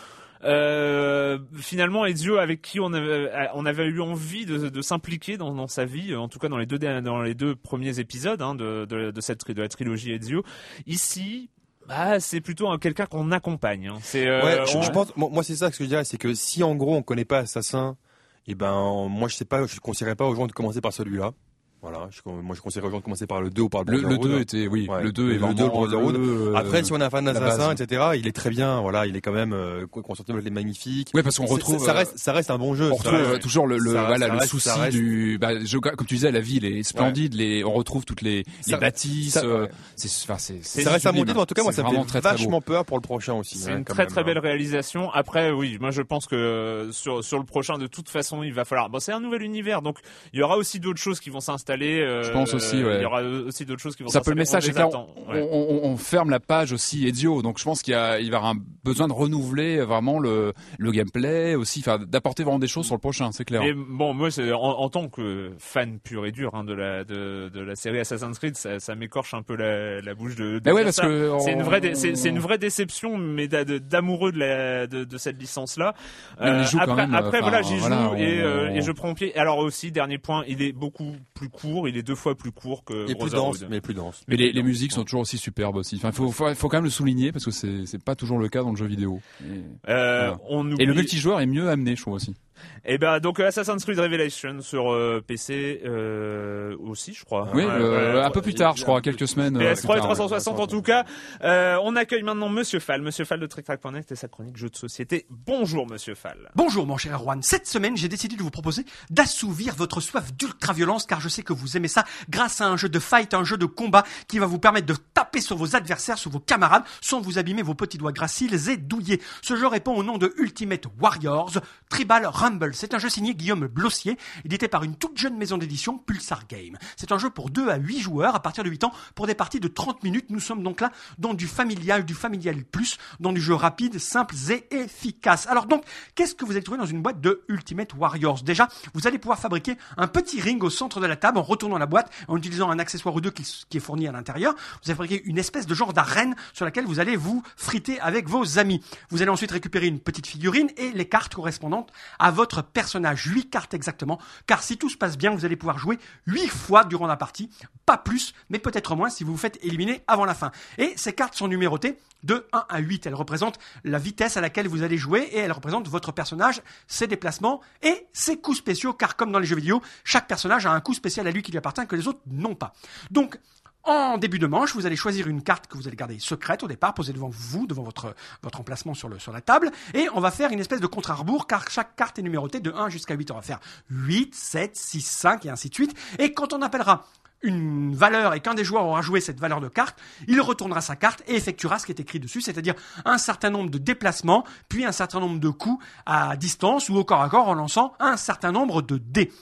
Euh, finalement, Ezio, avec qui on avait, on avait eu envie de, de s'impliquer dans, dans sa vie, en tout cas dans les deux dans les deux premiers épisodes hein, de, de, de cette de la trilogie Ezio. Ici, bah, c'est plutôt un- quelqu'un qu'on accompagne. hein. C'est euh, Ouais, je, on- je pense, moi, moi, c'est ça ce que je dirais, c'est que si en gros on connaît pas Assassin, et ben moi je sais pas, je conseillerais pas aux gens de commencer par celui-là. Voilà, je, moi je conseillerais aux gens de commencer par le 2 ou par le le, le Brotherhood. 2 était, oui, Ouais. le 2 est Le vraiment 2, le Brotherhood. le- Après, si on est un fan d'Assassin, etc., il est très bien. Voilà, il est quand même euh, Constantinople est magnifique. Ouais, parce qu'on retrouve, ça, euh, reste, ça reste un bon jeu. On retrouve reste- euh, toujours le, le, ça- voilà, ça le reste- souci reste- du, bah, je- comme tu disais, la ville est splendide, les, on retrouve toutes les, les bâtisses, ça- euh, ouais. c'est, enfin, c'est, c'est Ça reste un bon titre, en tout cas, moi ça me vraiment fait très, très beau. vachement peur pour le prochain aussi. C'est hein, une très très hein. belle réalisation. Après, oui, moi je pense que euh, sur sur le prochain, de toute façon, il va falloir. Bon, c'est un nouvel univers, donc il y aura aussi d'autres choses qui vont s'installer. Euh, Je pense aussi, ouais. Il y aura aussi d'autres choses qui vont C'est un peu le message, On attend, on, ouais. on- on- on ferme la page aussi Ezio, donc je pense qu'il y a, il va y avoir un besoin de renouveler vraiment le, le gameplay aussi, enfin, d'apporter vraiment des choses sur le prochain, c'est clair. Et bon, moi, en, en tant que fan pur et dur hein, de la de, de la série Assassin's Creed, ça, ça m'écorche un peu la, la bouche de. de ouais, parce ça. que c'est une vraie c'est une vraie déception, mais d'amoureux de la de, de cette licence là. Quand après, voilà, j'y voilà, joue et, euh, et je prends pied. Alors aussi, dernier point, il est beaucoup plus court, il est deux fois plus court que Et plus Brotherhood. dense, mais plus dense. Mais les, les musiques sont toujours aussi superbes aussi. Enfin, faut, faut, faut quand même le souligner parce que c'est, c'est pas toujours le cas dans le jeu vidéo. Et, Euh, Voilà. on oublie... et le multijoueur est mieux amené, je trouve aussi. Et ben donc Assassin's Creed Revelation sur euh, PC euh, aussi, je crois. Oui, Ouais, euh, ouais, un peu plus tard, je crois, quelques semaines. euh, plus PS3 et tard, ouais. 360 en tout cas. Euh, on accueille maintenant Monsieur Fall, Monsieur Fall de TrickTrack.net et sa chronique jeux de société. Bonjour Monsieur Fall. Bonjour mon cher Erwan. Cette semaine, j'ai décidé de vous proposer d'assouvir votre soif d'ultra-violence car je sais que vous aimez ça grâce à un jeu de fight, un jeu de combat qui va vous permettre de taper sur vos adversaires, sur vos camarades sans vous abîmer vos petits doigts graciles et douillés. Ce jeu répond au nom de Ultimate Warriors Tribal Rumble. C'est un jeu signé Guillaume Blossier, édité par une toute jeune maison d'édition Pulsar Game. C'est un jeu pour 2 à 8 joueurs à partir de 8 ans pour des parties de 30 minutes. Nous sommes donc là dans du familial, du familial plus, dans du jeu rapide, simple et efficace. Alors donc, qu'est-ce que vous allez trouver dans une boîte de Ultimate Warriors? Déjà, vous allez pouvoir fabriquer un petit ring au centre de la table en retournant la boîte, en utilisant un accessoire ou deux qui, qui est fourni à l'intérieur. Vous allez fabriquer une espèce de genre d'arène sur laquelle vous allez vous friter avec vos amis. Vous allez ensuite récupérer une petite figurine et les cartes correspondantes à votre personnage. 8 cartes exactement, car si tout se passe bien, vous allez pouvoir jouer 8 fois durant la partie, pas plus, mais peut-être moins si vous vous faites éliminer avant la fin. Et ces cartes sont numérotées de 1 à 8. Elles représentent la vitesse à laquelle vous allez jouer et elles représentent votre personnage, ses déplacements et ses coups spéciaux, car comme dans les jeux vidéo, chaque personnage a un coup spécial à lui qui lui appartient que les autres n'ont pas. Donc, en début de manche, vous allez choisir une carte que vous allez garder secrète au départ, posée devant vous, devant votre, emplacement sur, la table, et on va faire une espèce de contre à car chaque carte est numérotée de 1 jusqu'à 8. On va faire 8, 7, 6, 5, et ainsi de suite. Et quand on appellera une valeur et qu'un des joueurs aura joué cette valeur de carte, il retournera sa carte et effectuera ce qui est écrit dessus, c'est-à-dire un certain nombre de déplacements, puis un certain nombre de coups à distance ou au corps à corps en lançant un certain nombre de dés.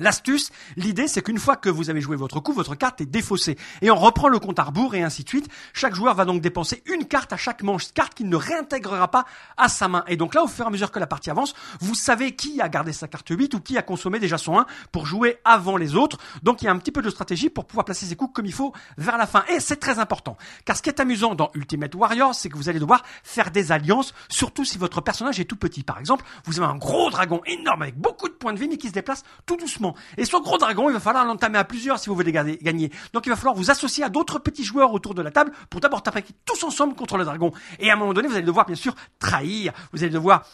L'astuce, l'idée, c'est qu'une fois que vous avez joué votre coup, votre carte est défaussée. Et on reprend le compte à rebours et ainsi de suite. Chaque joueur va donc dépenser une carte à chaque manche, carte qu'il ne réintégrera pas à sa main. Et donc là, au fur et à mesure que la partie avance, vous savez qui a gardé sa carte 8 ou qui a consommé déjà son 1 pour jouer avant les autres. Donc il y a un petit peu de stratégie pour pouvoir placer ses coups comme il faut vers la fin. Et c'est très important. Car ce qui est amusant dans Ultimate Warrior, c'est que vous allez devoir faire des alliances, surtout si votre personnage est tout petit. Par exemple, vous avez un gros dragon énorme avec beaucoup de points de vie mais qui se déplace tout doucement. Et ce gros dragon, il va falloir l'entamer à plusieurs si vous voulez gagner. Donc il va falloir vous associer à d'autres petits joueurs autour de la table pour d'abord taper tous ensemble contre le dragon. Et à un moment donné, vous allez devoir bien sûr trahir. Vous allez devoir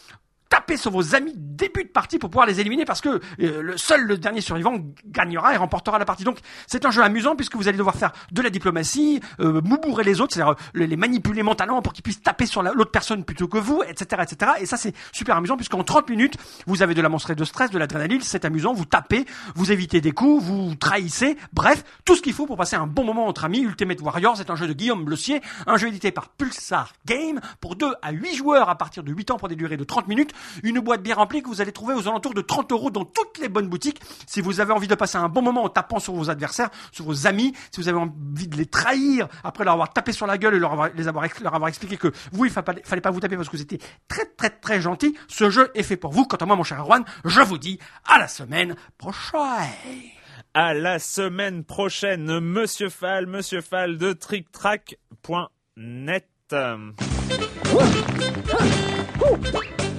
sur vos amis début de partie pour pouvoir les éliminer parce que euh, le seul le dernier survivant gagnera et remportera la partie. Donc c'est un jeu amusant puisque vous allez devoir faire de la diplomatie, euh, moubourrer les autres, c'est-à-dire euh, les manipuler mentalement pour qu'ils puissent taper sur l'autre personne plutôt que vous, etc., etc. Et ça c'est super amusant puisqu'en 30 minutes vous avez de la monstrée de stress, de l'adrénaline, c'est amusant, vous tapez, vous évitez des coups, vous trahissez, bref tout ce qu'il faut pour passer un bon moment entre amis. Ultimate Warriors c'est un jeu de Guillaume Bleussier, un jeu édité par Pulsar Game pour 2 à 8 joueurs à partir de 8 ans pour des durées de 30 minutes. Une boîte bien remplie que vous allez trouver aux alentours de 30 euros dans toutes les bonnes boutiques. Si vous avez envie de passer un bon moment en tapant sur vos adversaires, sur vos amis, si vous avez envie de les trahir après leur avoir tapé sur la gueule et leur avoir, les avoir, leur avoir expliqué que vous, il fallait pas, fallait pas vous taper parce que vous étiez très très très gentil, ce jeu est fait pour vous. Quant à moi, mon cher Erwan, je vous dis à la semaine prochaine à la semaine prochaine, Monsieur Fall, Monsieur Fall de TrickTrack.net.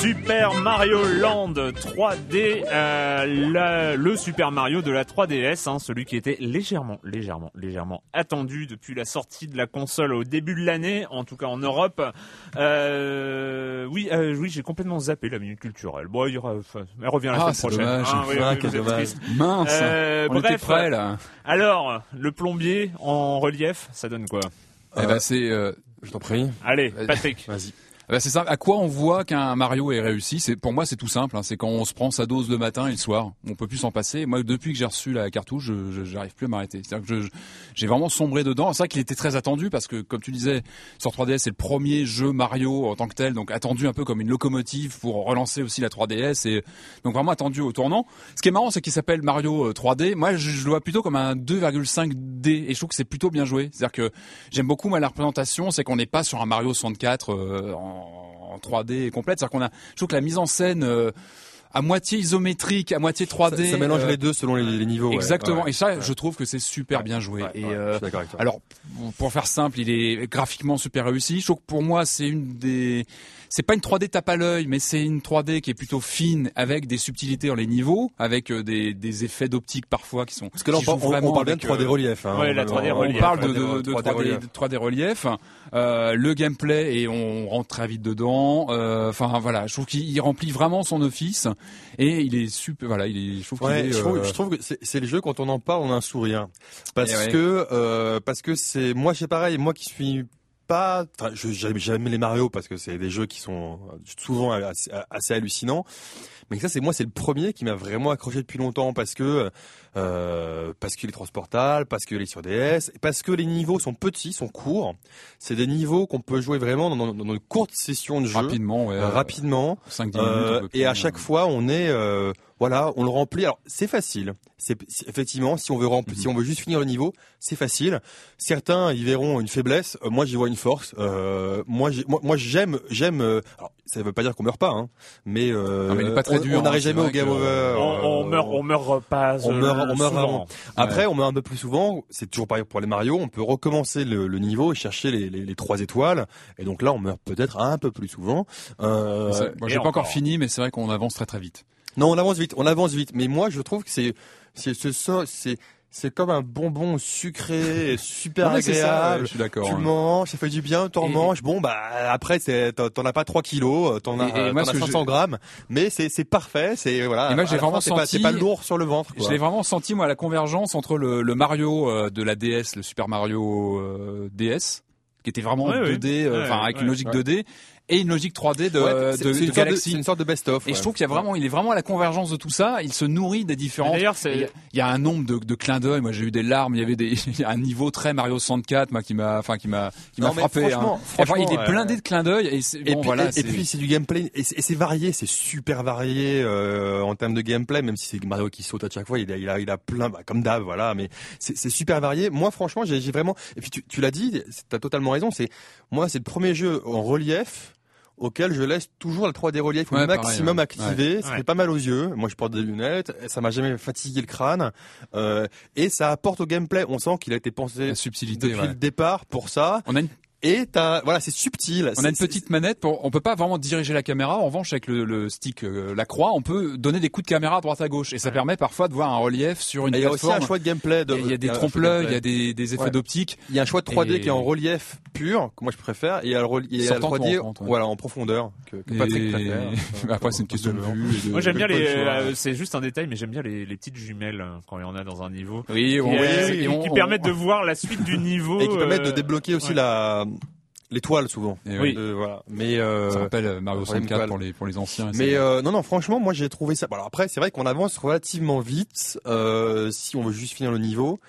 Super Mario Land 3D, euh, le Super Mario de la 3DS, hein, celui qui était légèrement, légèrement, légèrement attendu depuis la sortie de la console au début de l'année, en tout cas en Europe. Euh, oui, euh, oui, j'ai complètement zappé la minute culturelle. Bon, il y aura, elle revient la ah, semaine prochaine. Dommage. Ah, oui, ah, oui, dommage. Mince, on était bref, prêts là. Alors, le plombier en relief, ça donne quoi? Eh ben c'est. Je t'en prie. Allez, Patrick. Vas-y. Ben, c'est ça. À quoi on voit qu'un Mario est réussi? C'est pour moi c'est tout simple. hein. C'est quand on se prend sa dose le matin et le soir. On peut plus s'en passer. Moi, depuis que j'ai reçu la cartouche, je j'arrive plus à m'arrêter. C'est-à-dire que j'ai vraiment sombré dedans. C'est vrai qu'il était très attendu parce que, comme tu disais, sur 3DS, c'est le premier jeu Mario en tant que tel, donc attendu un peu comme une locomotive pour relancer aussi la 3DS et donc vraiment attendu au tournant. Ce qui est marrant, c'est qu'il s'appelle Mario euh, 3D. Moi, je, je le vois plutôt comme un 2,5D et je trouve que c'est plutôt bien joué. C'est-à-dire que j'aime beaucoup moi la représentation, c'est qu'on n'est pas sur un Mario 64 euh, en, en 3D complète. C'est-à-dire qu'on a, je trouve que la mise en scène euh, à moitié isométrique, à moitié 3D. Ça, ça mélange euh, les deux selon les, les niveaux. Exactement. Ouais. Et ça, Ouais. je trouve que c'est super bien joué. Et euh, je suis d'accord avec toi. alors, pour faire simple, il est graphiquement super réussi. Je trouve que pour moi, c'est une des, c'est pas une 3D tape à l'œil, mais c'est une 3D qui est plutôt fine, avec des subtilités dans les niveaux, avec euh, des, des effets d'optique parfois qui sont. Parce que là, on, parle- jouent on- vraiment on parle bien de avec, 3D euh, relief. Hein. ouais, la 3D on- relief. on parle de, 3D de, de 3D, relief. de 3D relief, euh, le gameplay et on rentre très vite dedans. euh, Enfin voilà, je trouve qu'il il remplit vraiment son office et il est super. Voilà, il est. Je trouve Ouais, est. je, trouve, euh, je trouve que c'est c'est le jeu quand on en parle, on a un sourire parce Eh ouais. que euh, parce que c'est moi c'est pareil, moi qui suis pas, enfin, j'aime les Mario parce que c'est des jeux qui sont souvent assez, assez hallucinants. Mais ça, c'est moi, c'est le premier qui m'a vraiment accroché depuis longtemps parce que euh, parce qu'il est transportable, parce qu'il est sur DS, parce que les niveaux sont petits, sont courts. C'est des niveaux qu'on peut jouer vraiment dans, dans, dans une courte session de jeu, rapidement, ouais, euh, rapidement. 5-10 minutes. Euh, on peut et à chaque euh, fois, on est, euh, voilà, on le remplit. Alors, c'est facile. C'est effectivement, si on veut remplir, Mhm. si on veut juste finir le niveau, c'est facile. Certains y verront une faiblesse. Euh, moi, j'y vois une force. Euh, moi, j'ai- moi, moi, j'aime, j'aime. euh, alors, ça veut pas dire qu'on meurt pas, hein, mais, euh, Non, mais il est pas très on- dur, on n'arrive hein, c'est jamais au game over. On, on Euh, meurt, on meurt pas. on euh, meurt, on meurt souvent. Après, on meurt un peu plus souvent. C'est toujours pareil pour les Mario. On peut recommencer le, le niveau et chercher les, les, les trois étoiles. Et donc là, on meurt peut-être un peu plus souvent. Euh, Moi, j'ai pas encore encore. fini, mais c'est vrai qu'on avance très très vite. Non, on avance vite, on avance vite. Mais moi, je trouve que c'est, c'est, c'est, c'est comme un bonbon sucré, super Non, ça, agréable. je suis d'accord, Tu le ouais. manges, ça fait du bien, t'en Et- manges. Bon, bah après, c'est- t'en t'en as pas 3 kilos, t'en as, euh, moi, t'en ce as que 500 j'ai- grammes, mais c'est c'est parfait. C'est voilà. Et moi, j'ai vraiment c'est pas- senti- C'est pas lourd sur le ventre. Quoi. Je l'ai vraiment senti moi la convergence entre le, le Mario euh, de la DS, le Super Mario euh, DS, qui était vraiment Ouais, ouais. 2D, euh, Ouais, enfin avec ouais, une logique ouais. 2D et une logique 3D de, Ouais, c'est- de, de une sorte de- Galaxy. c'est une sorte de best-of. Et ouais. je trouve qu'il y a vraiment, il est vraiment à la convergence de tout ça. Il se nourrit des différences. D'ailleurs, Il y a- il y a un nombre de, de clins d'œil. Moi, j'ai eu des larmes. Il y avait des, il y a un niveau très Mario 64, moi, qui m'a, enfin, qui m'a, qui m'a frappé. franchement, hein. Enfin, il franchement, est blindé de clins d'œil. Et, c'est- Et, bon, puis, voilà, et- et c'est- puis c'est du gameplay et c'est varié, c'est super varié euh, en termes de gameplay, même si c'est Mario qui saute à chaque fois, il a, il a, il a plein, bah, comme d'hab, voilà, mais c'est c'est super varié. Moi, franchement, j'ai j'ai vraiment. Et puis tu, tu l'as dit, t'as totalement raison. C'est moi, c'est le premier jeu en relief auquel je laisse toujours la 3D relief au Ouais, pareil, maximum ouais. activé. Ça Ouais. fait pas mal aux yeux. Moi, je porte des lunettes. Ça m'a jamais fatigué le crâne. Euh, et ça apporte au gameplay. On sent qu'il a été pensé la subtilité. depuis ouais. le départ pour ça. On a une Et t'as, voilà, c'est subtil. On a une petite manette pour, on peut pas vraiment diriger la caméra. En revanche, avec le, le stick, euh, la croix, on peut donner des coups de caméra à droite à gauche. Et ça permet parfois de voir un relief sur une Et il y a aussi un choix de gameplay. De, Il y a- il y a des trompe-l'œil, il y a des, des effets Ouais. d'optique. Il y a un choix de 3D Et- qui est en relief pur, que moi je préfère, et il y a le, il y a le Sortant ou 3D entrant, ouais. voilà, en profondeur, que, que Et- Patrick préfère. Après, c'est une question de vue. Moi j'aime bien les, euh, c'est juste un détail, mais j'aime bien les, les petites jumelles euh, quand il y en a dans un niveau. Oui, Qui, on- euh, oui, qui- on- qui on- permettent de voir la suite du niveau. Et qui permettent de euh, débloquer aussi la l'étoile souvent. Et oui. De- voilà. Mais euh, Ça rappelle euh, Mario ouais, 64 voilà. pour les, pour les anciens. et mais euh, non non franchement moi j'ai trouvé ça. Bon, alors après c'est vrai qu'on avance relativement vite euh, si on veut juste finir le niveau.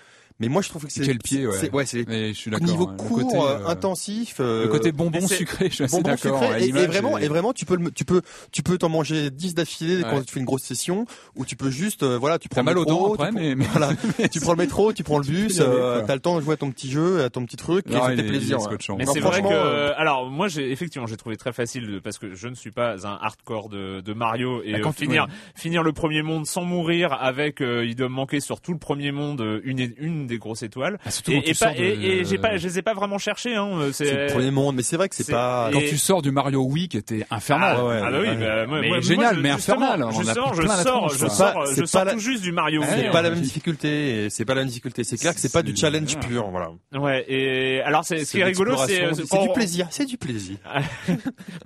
Mais moi je trouve que c'est Quel pied, ouais. c'est- ouais je suis d'accord. niveau ouais. Le court, côté, euh, euh, intensif. euh, Le côté bonbon sucré, je suis assez bonbon d'accord. sucré ouais, et, et vraiment est- et vraiment tu peux le- tu peux tu peux t'en manger 10 d'affilée quand Ouais. tu fais une grosse session ou tu peux juste euh, voilà tu prends le mal aux métro, dents après, mais, mais- voilà, tu prends le métro tu prends le bus euh, t'as le temps de jouer à ton petit jeu à ton petit truc et Non, ça plaisir. Mais c'est vrai que, euh, alors moi j'ai effectivement j'ai trouvé très facile parce que je ne suis pas un hardcore de, Mario et Bah, quand finir finir le premier monde sans mourir avec il doit me manquer sur tout le premier monde une une des grosses étoiles Ah, et, et, pas, sors de- et, et j'ai pas je les ai pas vraiment cherchés hein euh, c'est le premier monde mais c'est vrai que c'est pas et- Quand tu sors du Mario Wii qui était infernal. Ah ouais, ah bah oui, bah, Mais moi- génial, moi, mais infernal, on a justement, pris je plein la sors, je quoi. sors, C'est je pas sors la- tout juste du Mario Wii, c'est hein. pas la même difficulté c'est pas la même difficulté c'est clair que c'est pas du challenge pur voilà Ouais, et alors c'est ce qui est rigolo, c'est l'exploration, c'est du plaisir c'est du plaisir Mais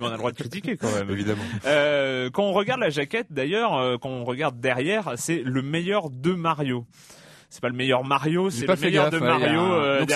on a le droit de critiquer quand même. évidemment Euh, quand on regarde la jaquette, d'ailleurs, euh, quand on regarde derrière, c'est le meilleur de Mario. C'est pas le meilleur Mario, c'est pas le meilleur gaffe, de ouais, il y a Mario. euh. Il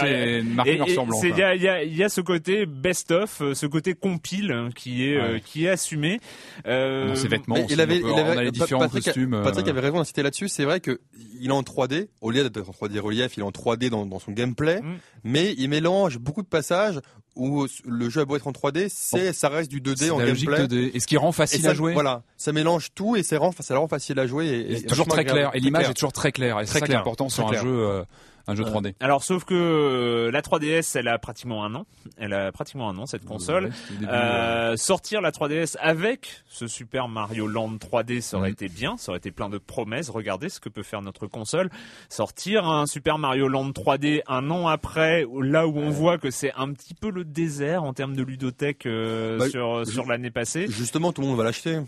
y a, il y, a, il y a ce côté best-of, euh, ce côté compile hein, qui est euh, qui est assumé. Euh, Dans ses vêtements, aussi, il avait, on peut- il on a avait les différents Patrick, costumes. Patrick avait raison d'insister là-dessus. C'est vrai que il est en 3D. Au lieu d'être en 3D relief, il est en 3D dans, dans son gameplay. Mm. Mais il mélange beaucoup de passages où le jeu a beau être en 3D, c'est, ça reste du 2D c'est en la gameplay. 2D. Et ce qui rend facile ça, à jouer. Voilà, ça mélange tout et ça rend, ça rend facile à jouer. Et, toujours très clair. Et l'image est toujours très claire. Et c'est Très ça qui est important sur un jeu, euh, un jeu 3D. Alors sauf que euh, la 3DS, elle a pratiquement un an. Elle a pratiquement un an cette console. Ouais, Euh, sortir la 3DS avec ce Super Mario Land 3D, ça aurait été bien, ça aurait été plein de promesses. Regardez ce que peut faire notre console. Sortir un Super Mario Land 3D un an après, là où on voit que c'est un petit peu le désert en termes de ludothèque euh, Bah, sur sur l'année passée. Justement, tout le monde va l'acheter.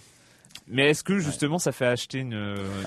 Mais est-ce que justement ça fait acheter une,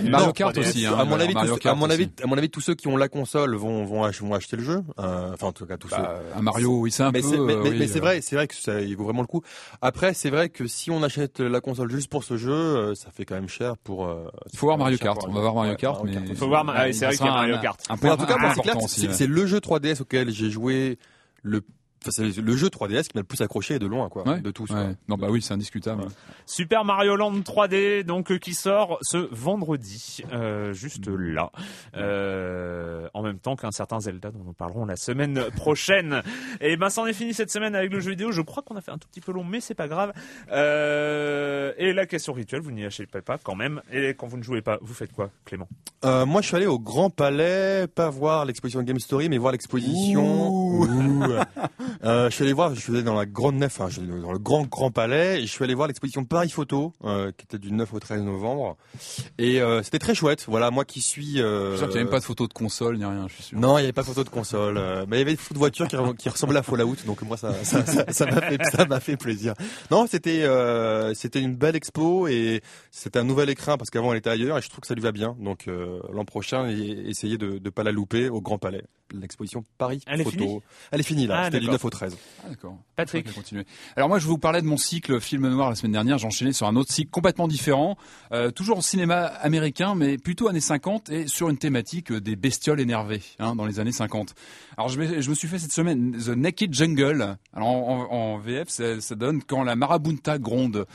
une Mario Non, Kart 3DS? aussi, hein. à mon avis, tous, Kart à mon avis, aussi. à mon avis, tous ceux qui ont la console vont vont, ach- vont acheter le jeu. Euh, enfin, en tout cas, tous ceux. Bah, un Mario, oui, c'est un mais peu. c'est, mais, euh, mais- oui, mais c'est euh, vrai, c'est vrai que ça, il vaut vraiment le coup. Après, c'est vrai que si on achète la console juste pour ce jeu, euh, ça fait quand même cher pour. euh, Il faut voir Mario Kart. On va voir Mario Kart, mais aussi. Faut voir, ah, c'est vrai qu'il y a Mario Kart. Un Mais point en tout cas, c'est le jeu 3DS auquel j'ai joué le. Enfin, c'est le jeu 3DS qui m'a le plus accroché de loin, quoi, Ouais, de tous. ouais. Non, bah oui, c'est indiscutable. Super Mario Land 3D, donc euh, qui sort ce vendredi, euh, juste là, euh, en même temps qu'un certain Zelda dont nous parlerons la semaine prochaine. Et ben, c'en est fini cette semaine avec le jeu vidéo. Je crois qu'on a fait un tout petit peu long, mais c'est pas grave. Euh, et la question rituelle, vous n'y achetez pas quand même. Et quand vous ne jouez pas, vous faites quoi, Clément? Euh, moi, je suis allé au Grand Palais, pas voir l'exposition Game Story, mais voir l'exposition. Euh, je suis allé voir, je suis allé dans la grande nef, enfin, je suis allé dans le grand grand palais, et je suis allé voir l'exposition Paris Photo, euh, qui était du 9 au 13 novembre, et euh, c'était très chouette. Voilà, moi qui suis. Euh, Je suis sûr qu'il n'y a même pas de photos de console ni rien, je suis sûr. Non, il n'y avait pas de photo de console, euh, mais il y avait des photos de voitures qui, qui ressemblaient à Fallout, donc moi ça ça ça ça m'a fait ça m'a fait plaisir. Non, c'était euh, c'était une belle expo et c'était un nouvel écrin parce qu'avant elle était ailleurs et je trouve que ça lui va bien. Donc euh, l'an prochain, essayez de ne pas la louper au Grand Palais, l'exposition Paris Elle est Photo. finie? Elle est finie là, Ah, c'était du d'accord. 9 au 13. Ah, d'accord. Patrick. Continuer. Alors moi, je vous parlais de mon cycle film noir la semaine dernière. J'ai enchaîné sur un autre cycle complètement différent, euh, toujours au cinéma américain, mais plutôt années 50 et sur une thématique euh, des bestioles énervées hein, dans les années 50. Alors je me, je me suis fait cette semaine The Naked Jungle. Alors en, en- en VF, ça, ça donne quand la marabunta gronde.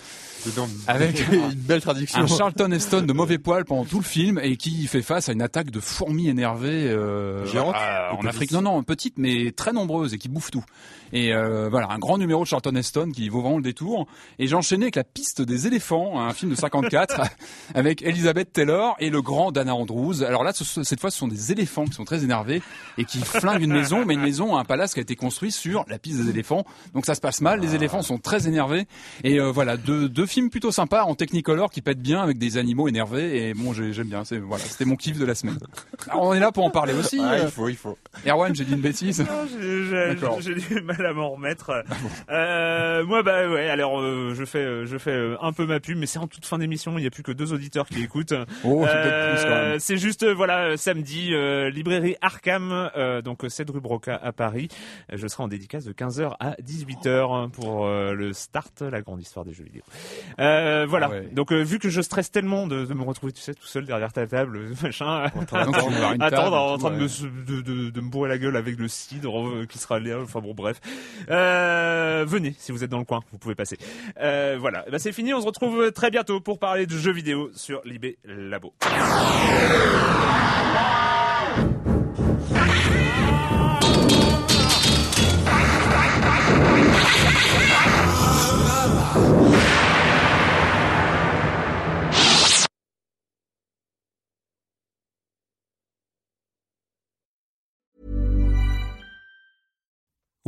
Avec une belle traduction. un Charlton Heston de mauvais poil pendant tout le film et qui fait face à une attaque de fourmis énervées euh, à- en Afrique. Non, non, petites mais très nombreuses et qui bouffent tout. Et euh, voilà, un grand numéro de Charlton Heston qui vaut vraiment le détour. Et j'ai enchaîné avec La piste des éléphants, un film de 54 avec Elizabeth Taylor et le grand Dana Andrews. Alors là, ce- cette fois, ce sont des éléphants qui sont très énervés et qui flinguent une maison, mais une maison, un palace qui a été construit sur la piste des éléphants. Donc ça se passe mal. Les éléphants sont très énervés. Et euh, voilà, deux, deux films plutôt sympas en Technicolor qui pètent bien avec des animaux énervés. Et bon, j'ai- j'aime bien. C'est voilà, c'était mon kiff de la semaine. Alors, on est là pour en parler aussi. Ah, euh. il faut, il faut. Erwan, j'ai dit une bêtise. Non, j'ai- j'ai D'accord. j'ai du mal à m'en remettre. Euh, moi, bah ouais. Alors, euh, je fais, euh, je fais euh, un peu ma pub, mais c'est en toute fin d'émission. Il n'y a plus que deux auditeurs qui écoutent. Oh, Euh, c'est juste, euh, voilà, samedi, euh, librairie Arkham, euh, donc euh, 7 rue Broca à Paris. Je serai en dédicace de 15h à 18h pour euh, le start, la grande histoire des jeux vidéo. Euh, voilà. Ah ouais. Donc, vu que je stresse tellement de, de me retrouver, tu sais, tout seul derrière ta table, machin, attendre en train de, me, bourrer la gueule avec le cidre qui sera là. Enfin bon, bref. Euh, venez, si vous êtes dans le coin, vous pouvez passer. Euh, voilà, bah, c'est fini. On se retrouve très bientôt pour parler de jeux vidéo sur Libé Labo.